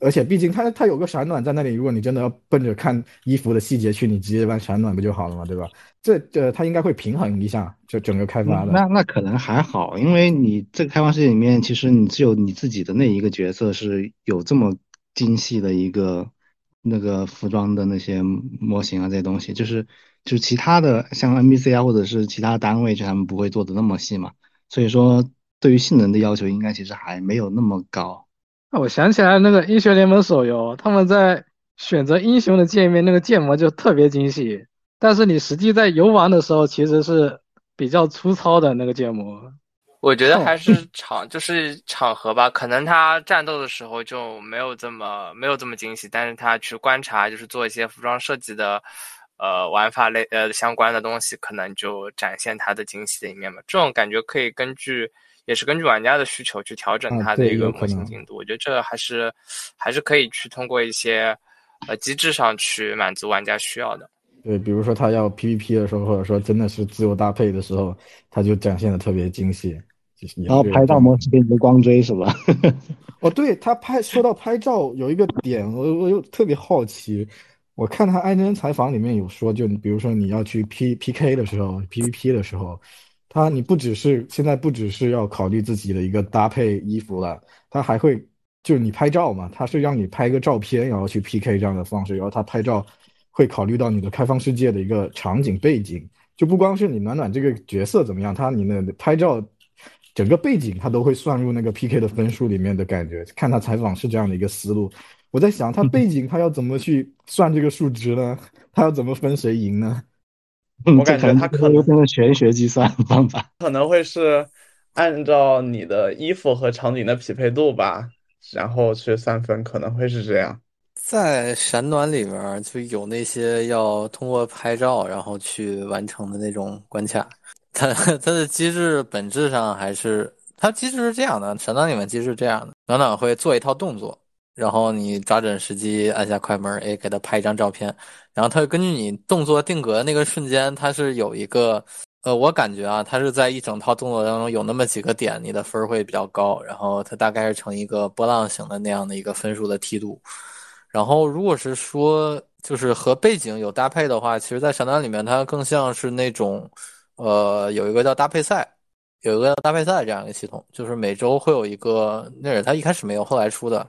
而且毕竟它它有个闪暖在那里，如果你真的要奔着看衣服的细节去，你直接玩闪暖不就好了嘛，对吧？这这，它应该会平衡一下，就整个开发的。那那可能还好，因为你这个开放世界里面，其实你只有你自己的那一个角色是有这么精细的一个那个服装的那些模型啊，这些东西，就是就其他的像 NPC 啊，或者是其他单位，就他们不会做的那么细嘛。所以说，对于性能的要求，应该其实还没有那么高。我想起来那个英雄联盟手游，他们在选择英雄的界面，那个建模就特别精细，但是你实际在游玩的时候，其实是比较粗糙的那个建模。我觉得还是场 就是场合吧，可能他战斗的时候就没有这么没有这么精细，但是他去观察，就是做一些服装设计的，呃玩法类呃相关的东西，可能就展现它的精细的一面嘛。这种感觉可以根据也是根据玩家的需求去调整啊它的一个可能模型精度。我觉得这还是还是可以去通过一些呃机制上去满足玩家需要的。对，比如说他要 PVP 的时候，或者说真的是自由搭配的时候，他就展现的特别精细。就是然后拍照模式给你个光追是吧？哦，对他拍，说到拍照有一个点，我我又特别好奇。我看他艾珍采访里面有说，就比如说你要去 P PK 的时候，PVP 的时候，他你不只是现在不只是要考虑自己的一个搭配衣服了，他还会就是你拍照嘛，他是让你拍个照片，然后去 PK 这样的方式，然后他拍照会考虑到你的开放世界的一个场景背景，就不光是你暖暖这个角色怎么样，他你的拍照。整个背景他都会算入那个 PK 的分数里面的感觉。看他采访是这样的一个思路，我在想他背景他要怎么去算这个数值呢？他要怎么分谁赢呢？我感觉它可能真的玄学计算方法，可能会是按照你的衣服和场景的匹配度吧，然后去算分，可能会是这样。在闪暖里边儿就有那些要通过拍照然后去完成的那种关卡，它 它的机制本质上还是它机制是这样的，闪暖里面机制是这样的，暖暖会做一套动作，然后你抓准时机按下快门，哎，给它拍一张照片，然后它根据你动作定格的那个瞬间，它是有一个。呃，我感觉啊，它是在一整套动作当中有那么几个点，你的分儿会比较高，然后它大概是成一个波浪形的那样的一个分数的梯度。然后，如果是说就是和背景有搭配的话，其实，在闪暖里面，它更像是那种，呃，有一个叫搭配赛，有一个搭配赛这样一个系统，就是每周会有一个，那是它一开始没有，后来出的。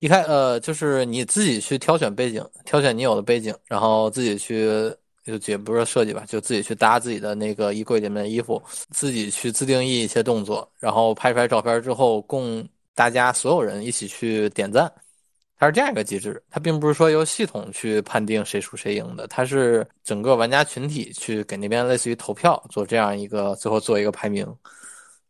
一开呃，就是你自己去挑选背景，挑选你有的背景，然后自己去就也不是设计吧，就自己去搭自己的那个衣柜里面的衣服，自己去自定义一些动作，然后拍出来照片之后，供大家所有人一起去点赞。它是这样一个机制，它并不是说由系统去判定谁输谁赢的，它是整个玩家群体去给那边类似于投票做这样一个，最后做一个排名。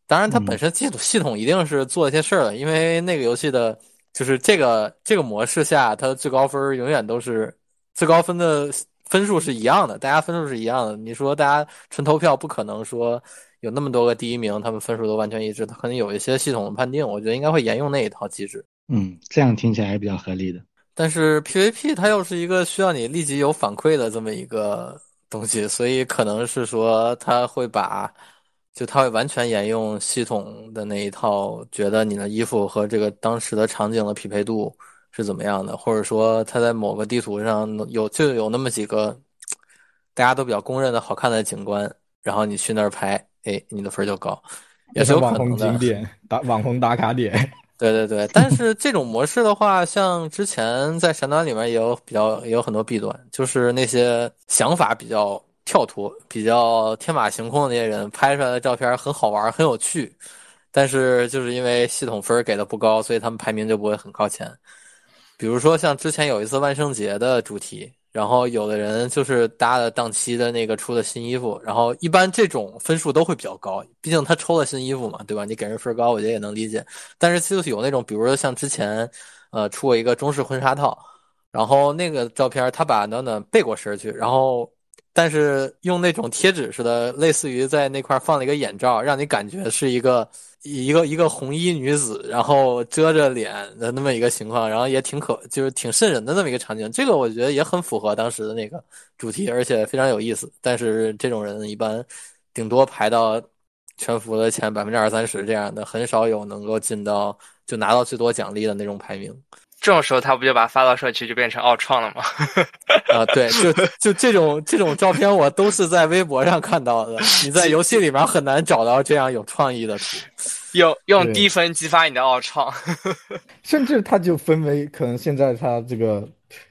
当然，它本身系统系统一定是做一些事儿的，因为那个游戏的，就是这个这个模式下，它的最高分永远都是最高分的分数是一样的，大家分数是一样的。你说大家纯投票，不可能说有那么多个第一名，他们分数都完全一致，它可能有一些系统的判定，我觉得应该会沿用那一套机制。嗯，这样听起来还比较合理的。但是 PVP 它又是一个需要你立即有反馈的这么一个东西，所以可能是说它会把，就他会完全沿用系统的那一套，觉得你的衣服和这个当时的场景的匹配度是怎么样的，或者说他在某个地图上有就有那么几个大家都比较公认的好看的景观，然后你去那儿拍，哎，你的分就高，也是有网红。景点打网红打卡点。对对对，但是这种模式的话，像之前在闪暖里面也有比较也有很多弊端，就是那些想法比较跳脱、比较天马行空的那些人拍出来的照片很好玩、很有趣，但是就是因为系统分给的不高，所以他们排名就不会很靠前。比如说像之前有一次万圣节的主题，然后有的人就是搭了档期的那个出的新衣服，然后一般这种分数都会比较高，毕竟他抽了新衣服嘛，对吧？你给人分高，我觉得也能理解。但是就是有那种，比如说像之前，呃，出过一个中式婚纱套，然后那个照片他把暖暖背过身去，然后但是用那种贴纸似的，类似于在那块放了一个眼罩，让你感觉是一个一个一个红衣女子，然后遮着脸的那么一个情况，然后也挺可就是挺瘆人的那么一个场景。这个我觉得也很符合当时的那个主题，而且非常有意思。但是这种人一般顶多排到全服的前百分之二三十这样的，很少有能够进到就拿到最多奖励的那种排名。这种时候他不就把发到社区就变成奥创了吗？啊，对，就就这种这种照片，我都是在微博上看到的。你在游戏里面很难找到这样有创意的图。用用低分激发你的奥创。甚至它就分为可能现在它这个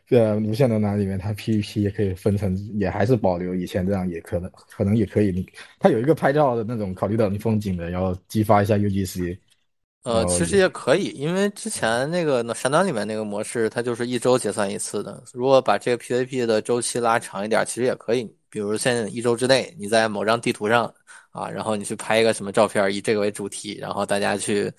呃无限的南里面，它 PVP 也可以分成，也还是保留以前这样，也可能可能也可以。你它有一个拍照的那种考虑到你风景的，然后激发一下 UGC。呃，哦其实也可以，因为之前那个闪暖里面那个模式，它就是一周结算一次的。如果把这个 PVP 的周期拉长一点，其实也可以。比如现在一周之内，你在某张地图上啊，然后你去拍一个什么照片，以这个为主题，然后大家去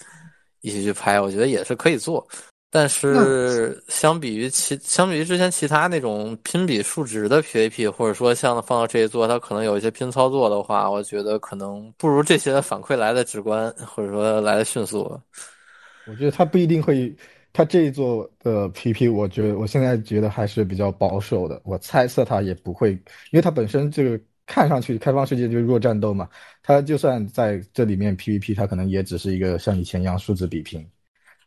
一起去拍，我觉得也是可以做。但是相比于其相比于之前其他那种拼比数值的 PVP，或者说像放到这一座，它可能有一些拼操作的话，我觉得可能不如这些反馈来的直观，或者说来的迅速。我觉得它不一定会，它这一座的 PP，我觉得我现在觉得还是比较保守的。我猜测它也不会，因为它本身这个看上去开放世界就是弱战斗嘛，它就算在这里面 PVP，它可能也只是一个像以前一样数字比拼。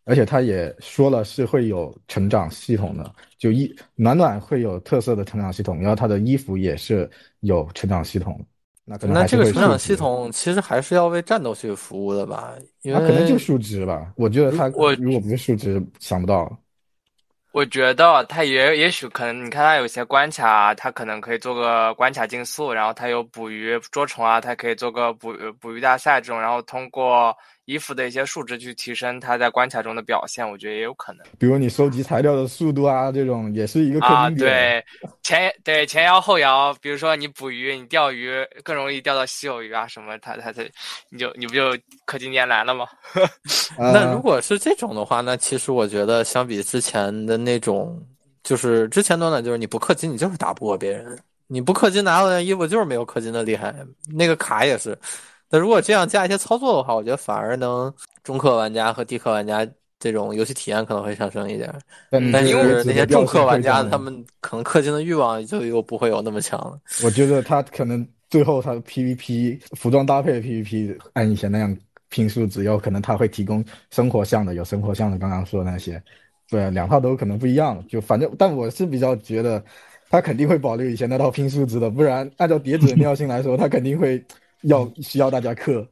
而且他也说了是会有成长系统的，就衣暖暖会有特色的成长系统，然后他的衣服也是有成长系统。那可能那这个成长系统其实还是要为战斗去服务的吧？因为可能就数值吧。我觉得他我如果不是数值，想不到。我觉得他也也许可能，你看他有些关卡，他可能可以做个关卡竞速，然后他有捕鱼捉虫啊，他可以做个捕捕鱼大赛这种，然后通过衣服的一些数值去提升它在关卡中的表现，我觉得也有可能。比如你收集材料的速度啊，这种也是一个啊，对前对前摇后摇，比如说你捕鱼，你钓鱼更容易钓到稀有鱼啊什么，它它它你就你不就氪金年来了吗？那如果是这种的话，那其实我觉得相比之前的那种，就是之前短短就是你不氪金，你就是打不过别人，你不氪金拿到的衣服就是没有氪金的厉害，那个卡也是。那如果这样加一些操作的话，我觉得反而能中氪玩家和低氪玩家这种游戏体验可能会上升一点。但是那些重氪玩家，他们可能氪金的欲望就又不会有那么强了。我觉得他可能最后他的 PVP 服装搭配的 PVP 按以前那样拼数值，有可能他会提供生活项的，有生活项的，刚刚说的那些，对，两套都可能不一样。就反正，但我是比较觉得他肯定会保留以前那套拼数值的，不然按照叠纸的尿性来说，他肯定会。要需要大家氪，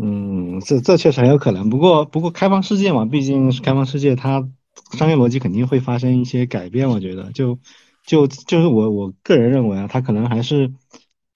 嗯，这这确实很有可能。不过不过开放世界嘛，毕竟是开放世界，它商业逻辑肯定会发生一些改变。我觉得，就就就是我我个人认为啊，它可能还是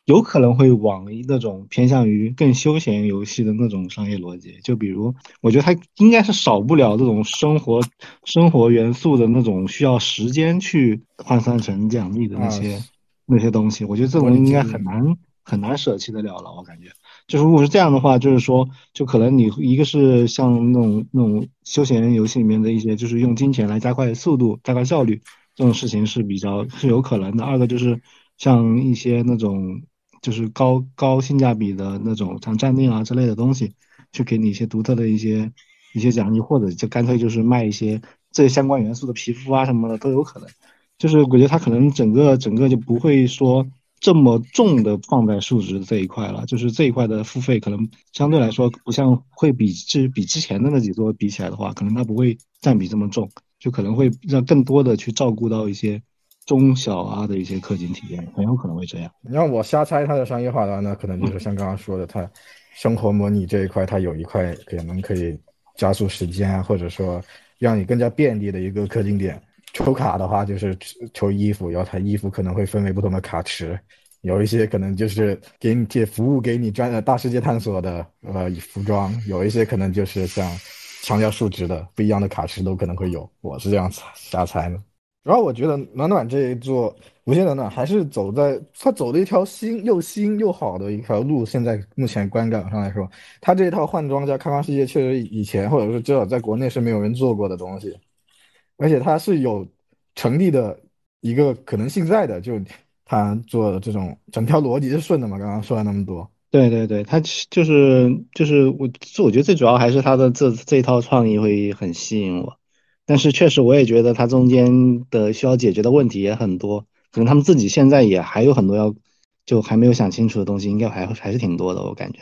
有可能会往那种偏向于更休闲游戏的那种商业逻辑。就比如，我觉得它应该是少不了这种生活生活元素的那种需要时间去换算成奖励的那些那些东西。我觉得这种应该很难。很难舍弃得了了，我感觉，就是如果是这样的话，就是说，就可能你一个是像那种那种休闲游戏里面的一些，就是用金钱来加快速度、加快效率这种事情是比较是有可能的。二个就是像一些那种就是高高性价比的那种像站定啊之类的东西，去给你一些独特的一些一些奖励，或者就干脆就是卖一些这些相关元素的皮肤啊什么的都有可能。就是我觉得它可能整个整个就不会说。这么重的放在数值这一块了，就是这一块的付费可能相对来说不像会比之比之前的那几座比起来的话，可能它不会占比这么重，就可能会让更多的去照顾到一些中小啊的一些氪金体验，很有可能会这样。你让我瞎猜它的商业化的话，那可能就是像刚刚说的，它生活模拟这一块，它有一块可能可以加速时间啊，或者说让你更加便利的一个氪金点。抽卡的话就是抽衣服，然后它衣服可能会分为不同的卡池，有一些可能就是给你这服务给你专大世界探索的呃服装，有一些可能就是像强调数值的不一样的卡池都可能会有，我是这样瞎猜的。主要我觉得暖暖这一座无限暖暖还是走在他走的一条新又新又好的一条路，现在目前观感上来说，他这一套换装加开放世界确实以前或者是至少在国内是没有人做过的东西。而且它是有成立的一个可能性在的，就他做这种整条逻辑是顺的嘛？刚刚说了那么多，对对对，他就是就是我，我觉得最主要还是他的这这一套创意会很吸引我。但是确实我也觉得他中间的需要解决的问题也很多，可能他们自己现在也还有很多要就还没有想清楚的东西，应该还还是挺多的，我感觉。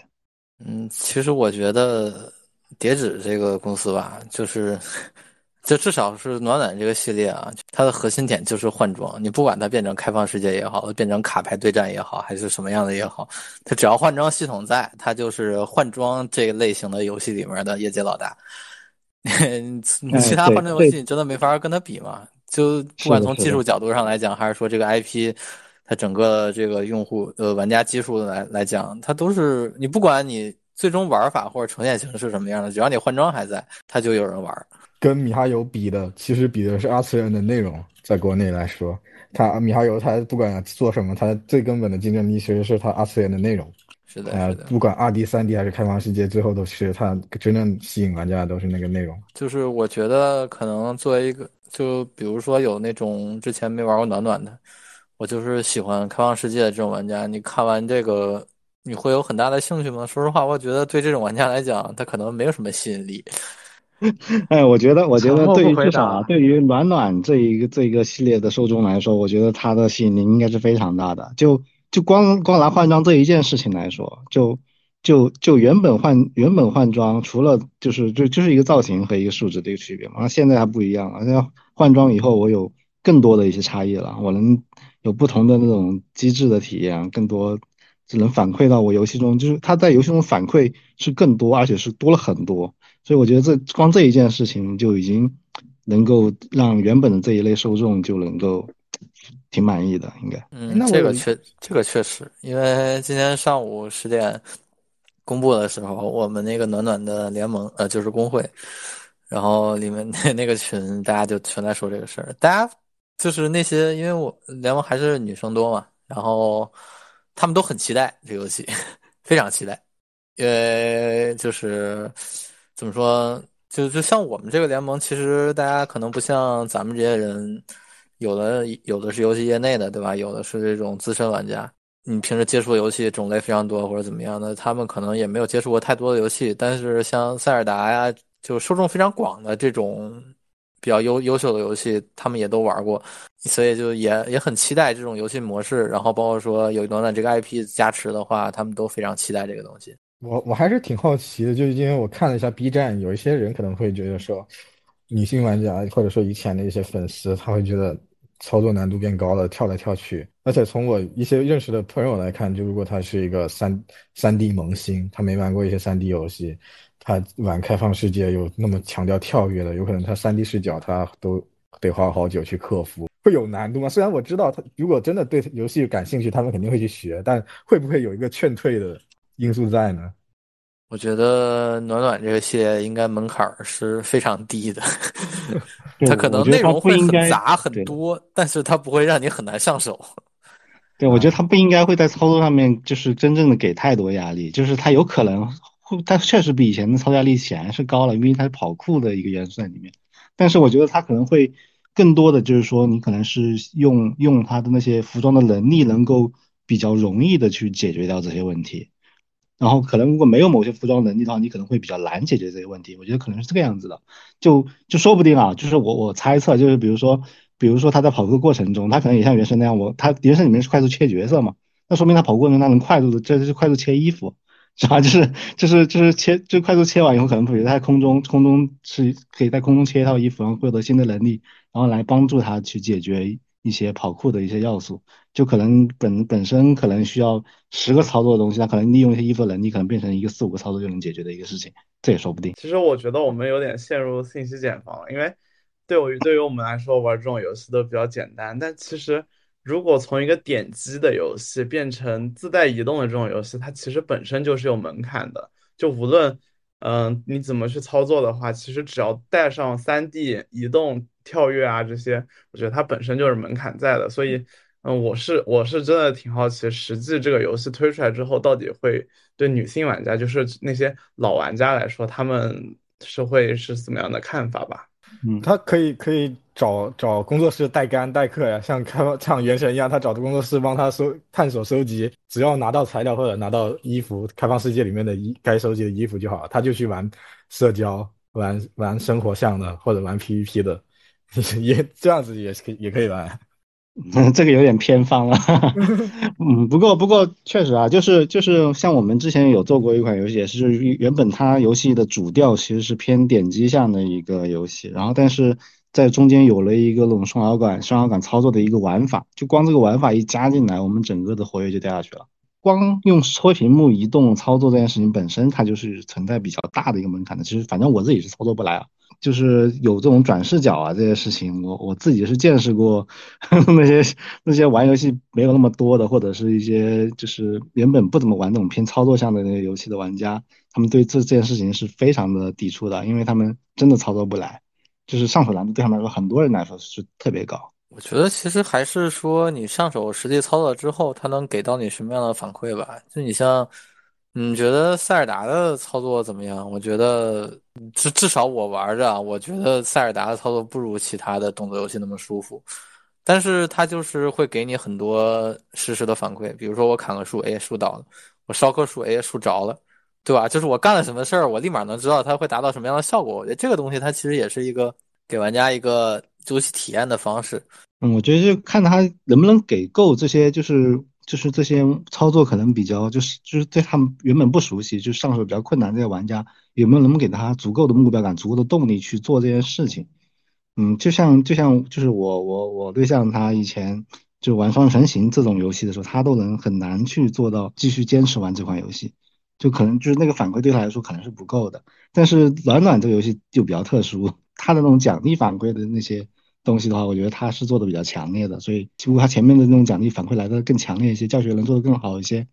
嗯，其实我觉得叠纸这个公司吧，就是。就至少是暖暖这个系列啊，它的核心点就是换装。你不管它变成开放世界也好，变成卡牌对战也好，还是什么样的也好，它只要换装系统在，它就是换装这个类型的游戏里面的业界老大。你其他换装游戏你真的没法跟它比嘛？就不管从技术角度上来讲，还是说这个 IP，它整个这个用户呃玩家基数来来讲，它都是你不管你最终玩法或者呈现形式什么样的，只要你换装还在，它就有人玩。跟米哈游比的，其实比的是二次元的内容。在国内来说，它米哈游它不管做什么，它最根本的竞争力其实是它二次元的内容。是的，呃不管二 D、三 D 还是开放世界，最后都是它真正吸引玩家的都是那个内容。就是我觉得可能作为一个，就比如说有那种之前没玩过暖暖的，我就是喜欢开放世界的这种玩家，你看完这个，你会有很大的兴趣吗？说实话，我觉得对这种玩家来讲，他可能没有什么吸引力。哎，我觉得，我觉得对于至少啊，对于暖暖这一个这一个系列的受众来说，我觉得它的吸引力应该是非常大的。就就光光拿换装这一件事情来说，就就就原本换原本换装，除了就是就就是一个造型和一个数值的一个区别嘛，那现在还不一样了。现在换装以后，我有更多的一些差异了，我能有不同的那种机制的体验，更多只能反馈到我游戏中，就是它在游戏中反馈是更多，而且是多了很多。所以我觉得这光这一件事情就已经能够让原本的这一类受众就能够挺满意的，应该。嗯，那这个确这个确实，因为今天上午十点公布的时候，我们那个暖暖的联盟，呃，就是工会，然后里面那那个群，大家就全在说这个事儿。大家就是那些，因为我联盟还是女生多嘛，然后他们都很期待这个游戏，非常期待，因为就是怎么说，就就像我们这个联盟，其实大家可能不像咱们这些人。有的有的是游戏业内的，对吧？有的是这种资深玩家。你平时接触的游戏种类非常多，或者怎么样的，他们可能也没有接触过太多的游戏。但是像塞尔达呀，就受众非常广的这种比较优优秀的游戏，他们也都玩过，所以就也也很期待这种游戏模式。然后包括说有暖暖这个 IP 加持的话，他们都非常期待这个东西。我我还是挺好奇的，就是因为我看了一下 B 站，有一些人可能会觉得说，女性玩家或者说以前的一些粉丝，他会觉得操作难度变高了，跳来跳去。而且从我一些认识的朋友来看，就如果他是一个三三 D 萌新，他没玩过一些三 D 游戏，他玩开放世界有那么强调跳跃的，有可能他三 D 视角他都得花好久去克服，会有难度吗？虽然我知道他如果真的对游戏感兴趣，他们肯定会去学，但会不会有一个劝退的因素在呢？我觉得暖暖这个系列应该门槛儿是非常低的，对它可能内容会不应该很杂很多，但是它不会让你很难上手。对，我觉得它不应该会在操作上面就是真正的给太多压力，就是它有可能会，他确实比以前的操作压力显然是高了，因为它是跑酷的一个元素在里面。但是我觉得它可能会更多的就是说，你可能是用用它的那些服装的能力，能够比较容易的去解决掉这些问题。然后可能如果没有某些服装能力的话，你可能会比较难解决这些问题。我觉得可能是这个样子的，就就说不定啊，就是我我猜测，就是比如说，比如说他在跑酷过程中，他可能也像原神那样，我他原神里面是快速切角色嘛，那说明他跑过程中他能快速的，这就是快速切衣服，是吧？就是就是就是切，就快速切完以后，可能比如他在空中空中是可以在空中切一套衣服，然后获得新的能力，然后来帮助他去解决一些跑酷的一些要素。就可能本本身可能需要十个操作的东西，它可能利用一些衣服能力，可能变成一个四五个操作就能解决的一个事情，这也说不定。其实我觉得我们有点陷入信息茧房了，因为对我对于我们来说玩这种游戏都比较简单，但其实如果从一个点击的游戏变成自带移动的这种游戏，它其实本身就是有门槛的。就无论嗯你怎么去操作的话，其实只要带上三 D 移动、跳跃啊这些，我觉得它本身就是门槛在的。所以嗯，我是我是真的挺好奇，实际这个游戏推出来之后，到底会对女性玩家，就是那些老玩家来说，他们是会是怎么样的看法吧？嗯，他可以可以找找工作室代干代课呀，像开像原神一样，他找的工作室帮他收探索收集，只要拿到材料或者拿到衣服，开放世界里面的衣该收集的衣服就好，他就去玩社交，玩玩生活向的或者玩 PVP 的，也这样子也是可以也可以吧。嗯，这个有点偏方了。嗯，不过不过确实啊，就是就是像我们之前有做过一款游戏，也是原本它游戏的主调其实是偏点击向的一个游戏，然后但是在中间有了一个那种双摇杆双摇杆操作的一个玩法，就光这个玩法一加进来，我们整个的活跃就掉下去了。光用搓屏幕移动操作这件事情本身，它就是存在比较大的一个门槛的。其实反正我自己是操作不来啊。就是有这种转视角啊，这些事情，我我自己是见识过 那些那些玩游戏没有那么多的，或者是一些就是原本不怎么玩那种偏操作向的那些游戏的玩家，他们对这这件事情是非常的抵触的，因为他们真的操作不来，就是上手难度对他们来说，很多人来说是特别高。我觉得其实还是说你上手实际操作之后，它能给到你什么样的反馈吧？就你像你觉得塞尔达的操作怎么样？我觉得至至少我玩着，我觉得塞尔达的操作不如其他的动作游戏那么舒服。但是它就是会给你很多实时的反馈，比如说我砍个树，哎，树倒了；我烧棵树，哎，树着了，对吧？就是我干了什么事儿，我立马能知道它会达到什么样的效果。我觉得这个东西它其实也是一个给玩家一个游戏体验的方式。嗯，我觉得就看他能不能给够这些，就是就是这些操作可能比较就是就是对他们原本不熟悉，就上手比较困难这些玩家，有没有能不能给他足够的目标感、足够的动力去做这件事情？嗯，就像就像就是我我我对象他以前就玩双人成行这种游戏的时候，他都能很难去做到继续坚持玩这款游戏，就可能就是那个反馈对他来说可能是不够的。但是暖暖这个游戏就比较特殊，它的那种奖励反馈的那些东西的话，我觉得它是做的比较强烈的，所以几乎它前面的那种奖励反馈来的更强烈一些，教学能做得更好一些，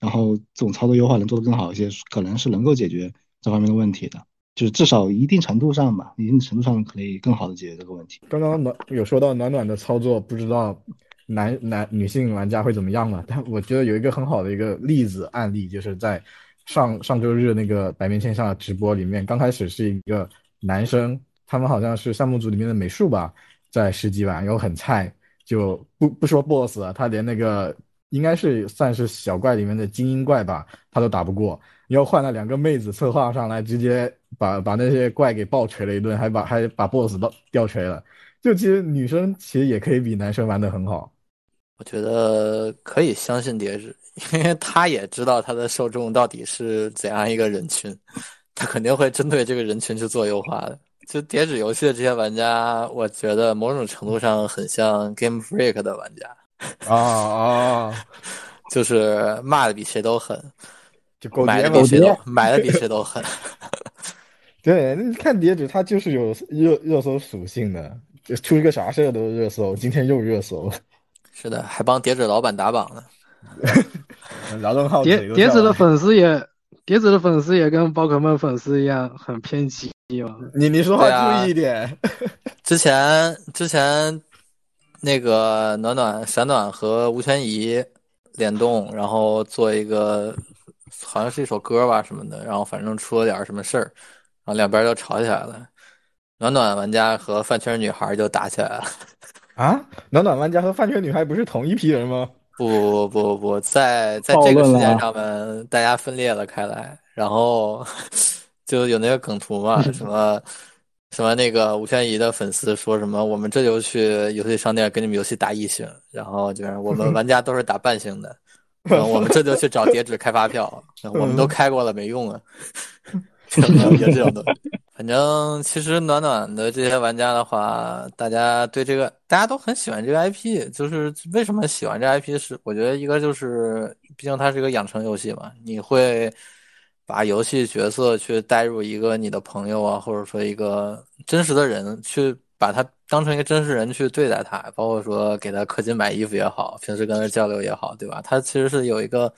然后这种操作优化能做得更好一些，可能是能够解决这方面的问题的。就是至少一定程度上吧，一定程度上可以更好的解决这个问题。刚刚暖有说到暖暖的操作，不知道男男女性玩家会怎么样嘛？但我觉得有一个很好的一个例子案例，就是在上上周日那个白面线上的直播里面，刚开始是一个男生，他们好像是项目组里面的美术吧，在十级玩，又很菜，就不不说 BOSS 了，他连那个应该是算是小怪里面的精英怪吧，他都打不过。又换了两个妹子策划上来，直接把把那些怪给暴锤了一顿，还把还把 BOSS 掉掉锤了。就其实女生其实也可以比男生玩的很好。我觉得可以相信叠纸，因为他也知道他的受众到底是怎样一个人群，他肯定会针对这个人群去做优化的。就叠纸游戏的这些玩家，我觉得某种程度上很像 Game Freak 的玩家。啊啊，就是骂的比谁都狠。就买的比谁都买的比谁都狠，对，你看叠纸，它就是有热热搜属性的，就出一个啥事儿都热搜，今天又热搜，是的，还帮叠纸老板打榜呢。劳动号叠叠纸的粉丝也，叠纸的粉丝也跟宝可梦粉丝一样很偏激嘛。你你说话注意一点。之前之前那个暖暖闪暖和吴宣仪联动，然后做一个。好像是一首歌吧什么的，然后反正出了点什么事儿，然后两边就吵起来了。暖暖玩家和饭圈女孩就打起来了。啊，暖暖玩家和饭圈女孩不是同一批人吗？不不不不不，在在这个事件上面，大家分裂了开来，然后就有那个梗图嘛，什么什么那个吴宣仪的粉丝说什么，我们这就去游戏商店给你们游戏打一星，然后就是我们玩家都是打半星的。然后我们这就去找叠纸开发票，我们都开过了，没用啊。就这种的，反正其实暖暖的这些玩家的话，大家对这个大家都很喜欢这个 IP，就是为什么喜欢这 IP 是？我觉得一个就是，毕竟它是一个养成游戏嘛，你会把游戏角色去带入一个你的朋友啊，或者说一个真实的人去。把他当成一个真实人去对待他，包括说给他氪金买衣服也好，平时跟他交流也好，对吧？他其实是有一个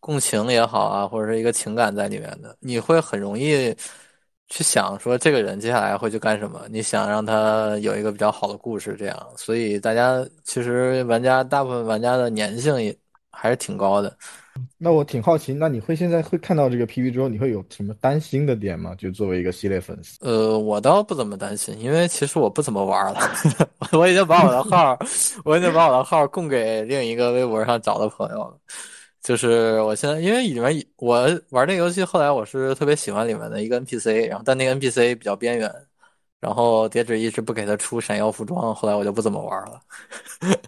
共情也好啊，或者是一个情感在里面的。你会很容易去想说这个人接下来会去干什么，你想让他有一个比较好的故事，这样。所以大家其实玩家大部分玩家的粘性也还是挺高的。那我挺好奇，那你会现在会看到这个 PV 之后，你会有什么担心的点吗？就作为一个系列粉丝，呃，我倒不怎么担心，因为其实我不怎么玩了，我已经把我的号，我已经把我的号供给另一个微博上找的朋友了。就是我现在，因为里面我玩这个游戏，后来我是特别喜欢里面的一个 NPC，然后但那个 NPC 比较边缘，然后叠纸一直不给他出闪耀服装，后来我就不怎么玩了。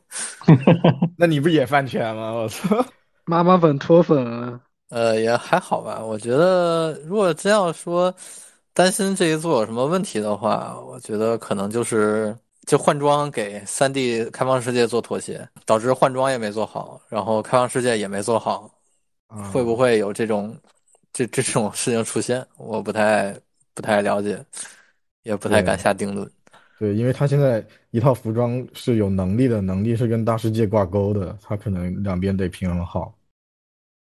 那你不也饭圈吗？我操！妈妈粉脱粉了，呃，也还好吧。我觉得，如果真要说担心这一座有什么问题的话，我觉得可能就是就换装给三 D 开放世界做妥协，导致换装也没做好，然后开放世界也没做好，会不会有这种这这种事情出现？我不太不太了解，也不太敢下定论。对，因为他现在一套服装是有能力的，能力是跟大世界挂钩的，他可能两边得平衡好。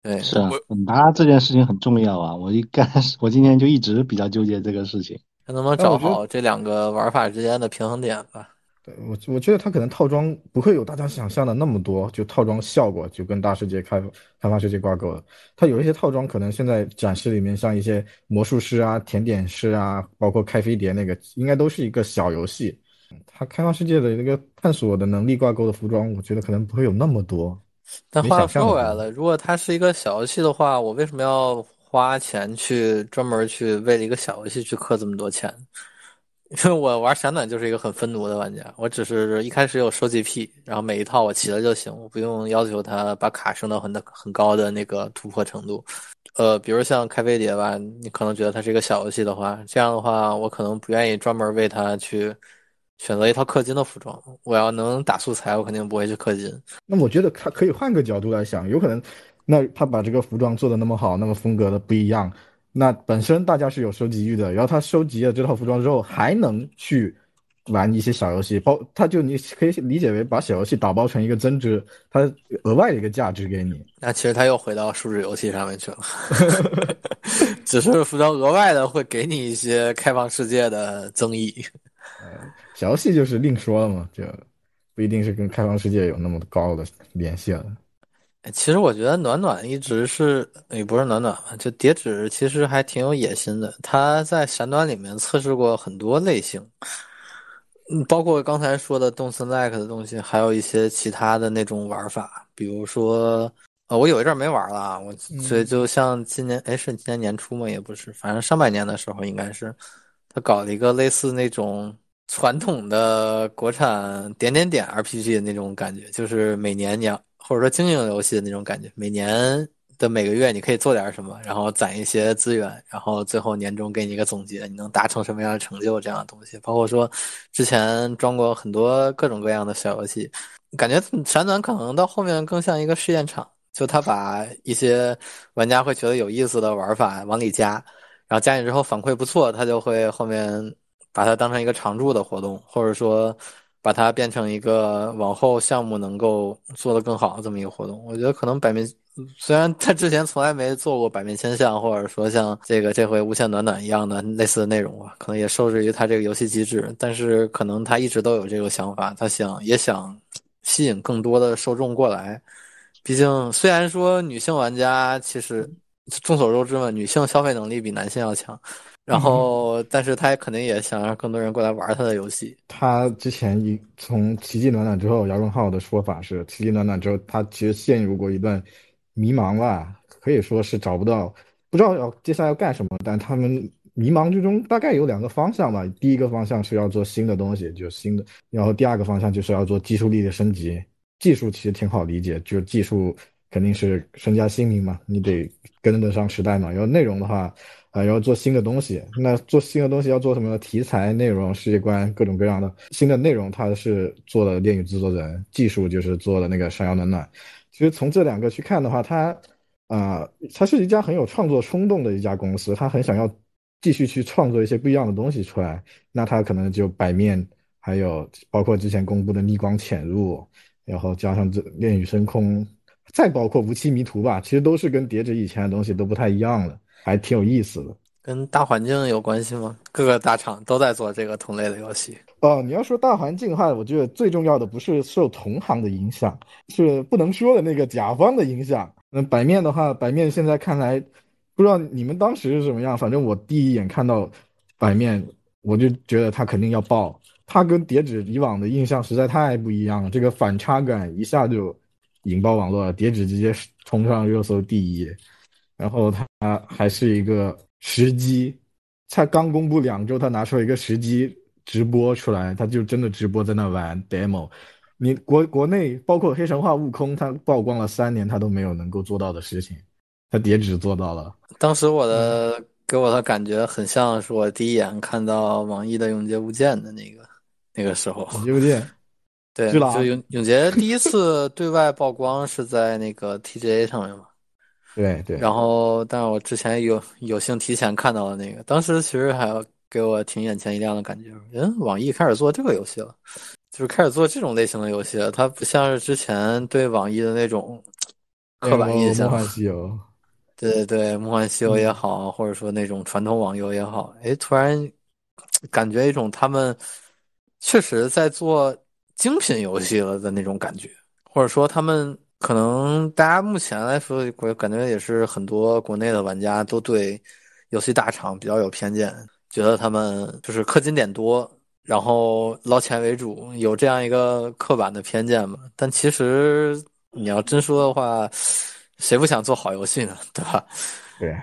对，是啊，混搭这件事情很重要啊！我一开始，我今天就一直比较纠结这个事情，看能不能找好这两个玩法之间的平衡点吧。对我我觉得他可能套装不会有大家想象的那么多，就套装效果就跟大世界开开发世界挂钩了。它有一些套装可能现在展示里面，像一些魔术师啊、甜点师啊，包括开飞碟那个，应该都是一个小游戏。它开发世界的那个探索的能力挂钩的服装，我觉得可能不会有那么多。但话说回来了，如果它是一个小游戏的话，我为什么要花钱去专门去为了一个小游戏去氪这么多钱？因为我玩闪暖就是一个很分奴的玩家，我只是一开始有收集癖，然后每一套我齐了就行，我不用要求它把卡升到很很高的那个突破程度。呃，比如像开飞碟吧，你可能觉得它是一个小游戏的话，这样的话，我可能不愿意专门为它去选择一套氪金的服装。我要能打素材，我肯定不会去氪金。那我觉得他可以换个角度来想，有可能，那他把这个服装做的那么好，那么风格的不一样，那本身大家是有收集欲的，然后他收集了这套服装之后，还能去玩一些小游戏，包他就你可以理解为把小游戏打包成一个增值，它额外的一个价值给你。那其实他又回到数字游戏上面去了，只是服装额外的会给你一些开放世界的增益。小游戏就是另说了嘛，就不一定是跟开放世界有那么高的联系了。其实我觉得暖暖一直是也不是暖暖吧，就叠纸其实还挺有野心的。他在闪暖里面测试过很多类型，嗯，包括刚才说的动森 like 的东西，还有一些其他的那种玩法，比如说，呃，我有一阵儿没玩了啊，我所以就像今年，哎，是今年年初嘛？也不是，反正上半年的时候应该是，他搞了一个类似那种传统的国产点点点 RPG 的那种感觉，就是每年你要或者说经营游戏的那种感觉，每年的每个月你可以做点什么，然后攒一些资源，然后最后年终给你一个总结，你能达成什么样的成就这样的东西。包括说之前装过很多各种各样的小游戏，感觉闪暖可能到后面更像一个试验场，就他把一些玩家会觉得有意思的玩法往里加，然后加进之后反馈不错，他就会后面把它当成一个常驻的活动，或者说。把它变成一个往后项目能够做得更好的这么一个活动，我觉得可能百面虽然他之前从来没做过百面千象，或者说像这个这回无限暖暖一样的类似的内容吧，可能也受制于他这个游戏机制，但是可能他一直都有这个想法，他想也想吸引更多的受众过来。毕竟虽然说女性玩家其实众所周知嘛，女性消费能力比男性要强。然后，但是他也肯定也想让更多人过来玩他的游戏。他之前一从奇迹暖暖之后，姚润浩的说法是，奇迹暖暖之后，他其实陷入过一段迷茫吧，可以说是找不到，不知道要接下来要干什么。但他们迷茫之中，大概有两个方向吧。第一个方向是要做新的东西，就新的；然后第二个方向就是要做技术力的升级。技术其实挺好理解，就是技术肯定是身家性命嘛，你得跟得上时代嘛。然后内容的话。啊，要做新的东西，那做新的东西要做什么？题材、内容、世界观，各种各样的新的内容，它是做了恋与制作人，技术就是做了那个闪耀暖暖。其实从这两个去看的话，它啊，它是一家很有创作冲动的一家公司，它很想要继续去创作一些不一样的东西出来。那它可能就百面，还有包括之前公布的逆光潜入，然后加上这恋与深空，再包括无期迷途吧，其实都是跟叠纸以前的东西都不太一样了。还挺有意思的，跟大环境有关系吗？各个大厂都在做这个同类的游戏。哦，你要说大环境的话，我觉得最重要的不是受同行的影响，是不能说的那个甲方的影响。那白面的话，白面现在看来，不知道你们当时是什么样，反正我第一眼看到白面，我就觉得他肯定要爆。他跟叠纸以往的印象实在太不一样了，这个反差感一下就引爆网络了，叠纸直接冲上热搜第一。然后他还是一个时机，才刚公布两周，他拿出了一个时机直播出来，他就真的直播在那玩 demo。你国国内包括黑神话悟空，他曝光了三年，他都没有能够做到的事情，他叠纸做到了。当时我的给我的感觉很像是我第一眼看到网易的永劫无间的那个那个时候。永劫无间，对，就永永杰第一次对外曝光是在那个 TGA 上面嘛。对对，然后，但是我之前有有幸提前看到了那个，当时其实还给我挺眼前一亮的感觉。嗯，网易开始做这个游戏了，就是开始做这种类型的游戏了。它不像是之前对网易的那种 刻板印象。梦幻西游，对对对，梦幻西游也好，或者说那种传统网游也好，哎，突然感觉一种他们确实在做精品游戏了的那种感觉，或者说他们可能大家目前来说，我感觉也是很多国内的玩家都对游戏大厂比较有偏见，觉得他们就是氪金点多，然后捞钱为主，有这样一个刻板的偏见嘛。但其实你要真说的话，谁不想做好游戏呢？对吧？对，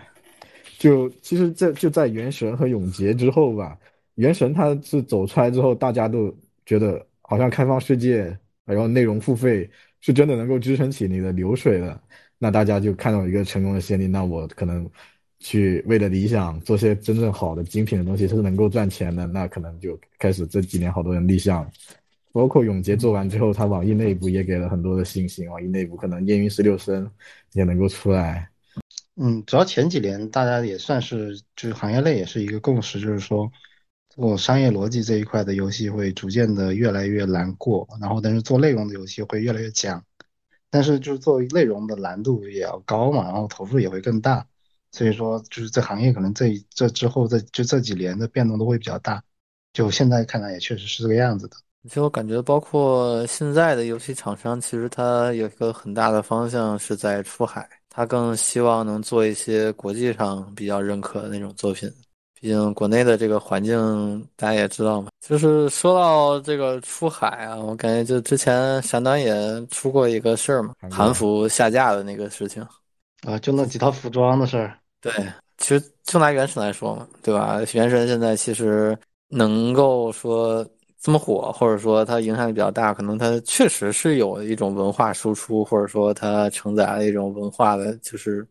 就其实这就在《原神》和《永劫》之后吧，《原神》它是走出来之后，大家都觉得好像开放世界，然后内容付费是真的能够支撑起你的流水的，那大家就看到一个成功的先例，那我可能去为了理想做些真正好的精品的东西，是能够赚钱的，那可能就开始这几年好多人立项。包括永劫做完之后，它网易内部也给了很多的信心，网易内部可能燕云十六声也能够出来。嗯，主要前几年大家也算是，就是行业内也是一个共识，就是说，做商业逻辑这一块的游戏会逐渐的越来越难过，然后但是做内容的游戏会越来越强，但是就是做内容的难度也要高嘛，然后投入也会更大，所以说就是这行业可能这这之后这就这几年的变动都会比较大，就现在看来也确实是这个样子的。其实我感觉，包括现在的游戏厂商，其实它有一个很大的方向是在出海，它更希望能做一些国际上比较认可的那种作品。毕竟国内的这个环境大家也知道嘛。就是说到这个出海啊，我感觉就之前闪短也出过一个事儿嘛，韩服下架的那个事情。啊，就那几套服装的事儿。对，其实就拿原神来说嘛，对吧？原神现在其实能够说。这么火，或者说它影响力比较大，可能它确实是有一种文化输出，或者说它承载了一种文化的，就是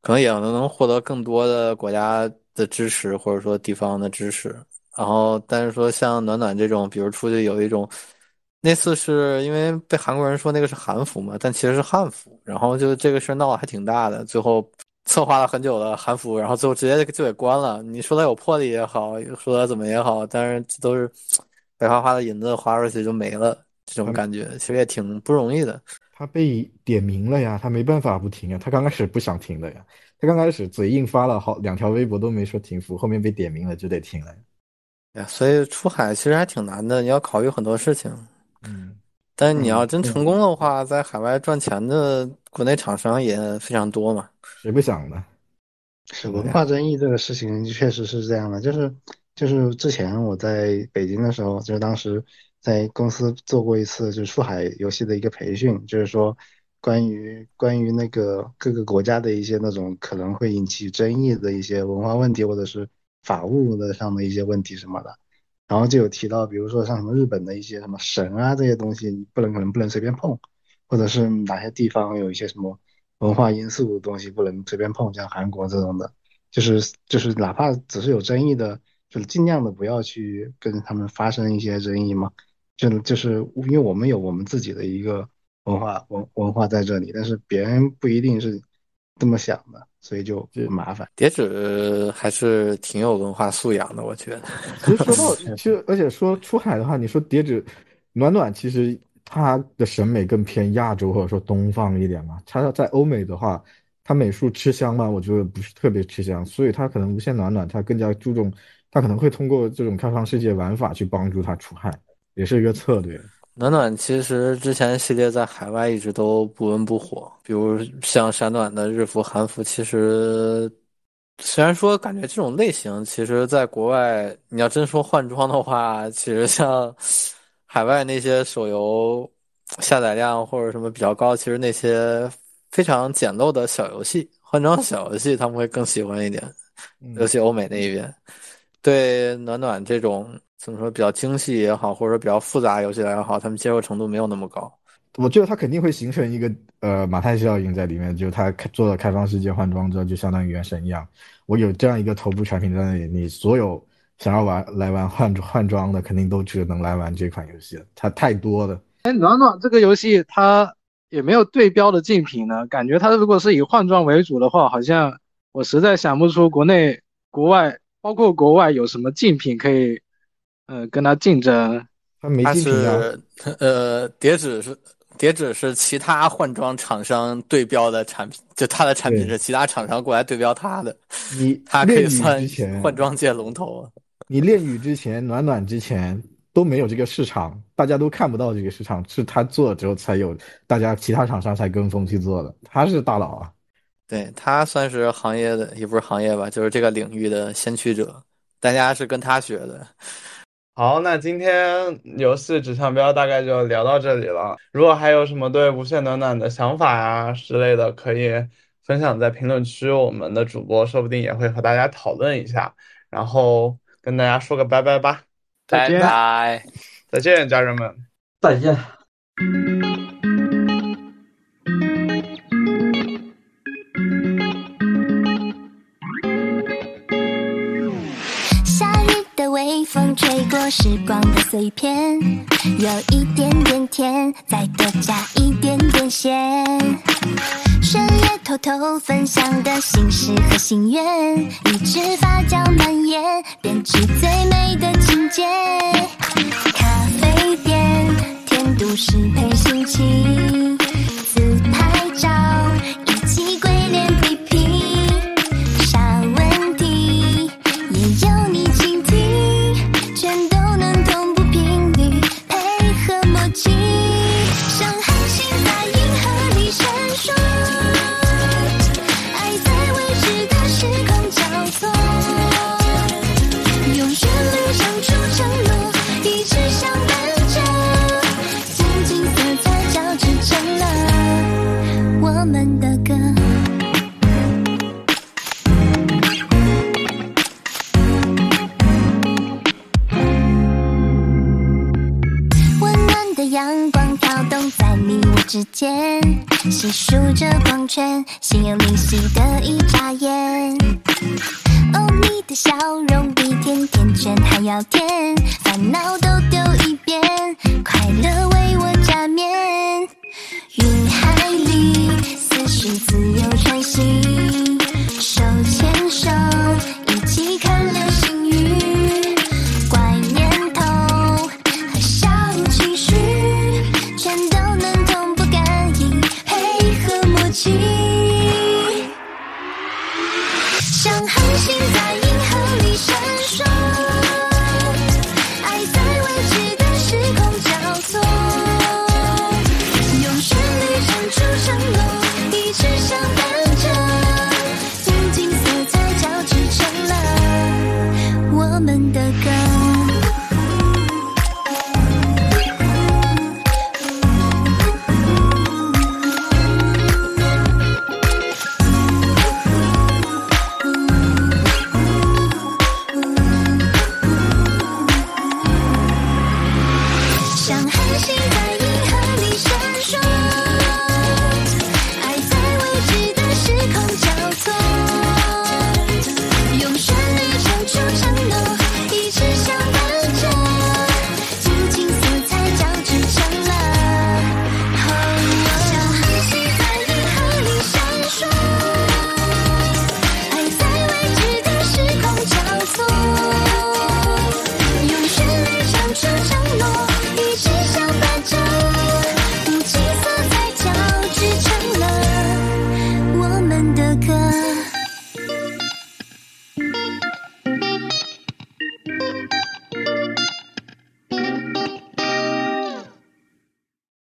可能也能能获得更多的国家的支持，或者说地方的支持。然后，但是说像暖暖这种，比如出去有一种，那次是因为被韩国人说那个是韩服嘛，但其实是汉服，然后就这个事闹得还挺大的，最后策划了很久的韩服，然后最后直接就给关了。你说他有魄力也好，说他怎么也好，但是这都是。白花花的银子花出去就没了，这种感觉其实也挺不容易的。他被点名了呀，他没办法不停啊。他刚开始不想停的呀，他刚开始嘴硬发了好两条微博都没说停服，后面被点名了就得停了。呀，所以出海其实还挺难的，你要考虑很多事情。嗯，但是你要真成功的话，在海外赚钱的国内厂商也非常多嘛。谁不想呢？是文化争议这个事情确实是这样的，就是。就是之前我在北京的时候，就是当时在公司做过一次就是出海游戏的一个培训，就是说关于关于那个各个国家的一些那种可能会引起争议的一些文化问题或者是法务的上的一些问题什么的，然后就有提到，比如说像什么日本的一些什么神啊这些东西，你不能可能不能随便碰，或者是哪些地方有一些什么文化因素的东西不能随便碰，像韩国这种的，就是就是哪怕只是有争议的。就是尽量的不要去跟他们发生一些争议嘛，就就是因为我们有我们自己的一个文化文文化在这里，但是别人不一定是这么想的，所以就麻烦。叠纸还是挺有文化素养的，我觉得。其实说到，其实而且说出海的话，你说叠纸暖暖，其实他的审美更偏亚洲或者说东方一点嘛。他在欧美的话，他美术吃香吗？我觉得不是特别吃香，所以他可能无限暖暖，他更加注重。他可能会通过这种开放世界玩法去帮助他出海，也是一个策略。暖暖其实之前系列在海外一直都不温不火，比如像闪暖的日服、韩服，其实虽然说感觉这种类型，其实在国外你要真说换装的话，其实像海外那些手游下载量或者什么比较高，其实那些非常简陋的小游戏换装小游戏他们会更喜欢一点，尤其欧美那一边。对暖暖这种怎么说比较精细也好，或者说比较复杂游戏来也好，他们接受程度没有那么高。我觉得它肯定会形成一个呃马太效应在里面，就它做了开放世界换装之后，就相当于原神一样。我有这样一个头部产品在那里，你所有想要玩来玩换换装的，肯定都只能来玩这款游戏了。它太多了。哎，暖暖这个游戏它也没有对标的竞品呢，感觉它如果是以换装为主的话，好像我实在想不出国内国外。包括国外有什么竞品可以，呃，跟他竞争？他没竞品啊。呃，叠纸是叠纸是其他换装厂商对标的产品，就他的产品是其他厂商过来对标他的。你他可以算换装界龙头。你炼狱之前，暖暖之前，都没有这个市场，大家都看不到这个市场，是他做了之后才有，大家其他厂商才跟风去做的。他是大佬啊，对他算是行业的，也不是行业吧，就是这个领域的先驱者，大家是跟他学的。好，那今天游戏指向标大概就聊到这里了。如果还有什么对无限暖暖的想法呀之类的，可以分享在评论区，我们的主播说不定也会和大家讨论一下。然后跟大家说个拜拜吧，拜拜，再见，家人们，再见。微风吹过时光的碎片，有一点点甜，再多加一点点咸。深夜偷偷分享的心事和心愿，一直发酵蔓延，编织最美的情节。咖啡店，甜度适配心情，细数着光圈，心有灵犀的一眨眼。哦，你的笑容比甜甜圈还要甜，烦恼都丢一边，快乐为我加冕。云海里，思绪自由穿行，手牵手，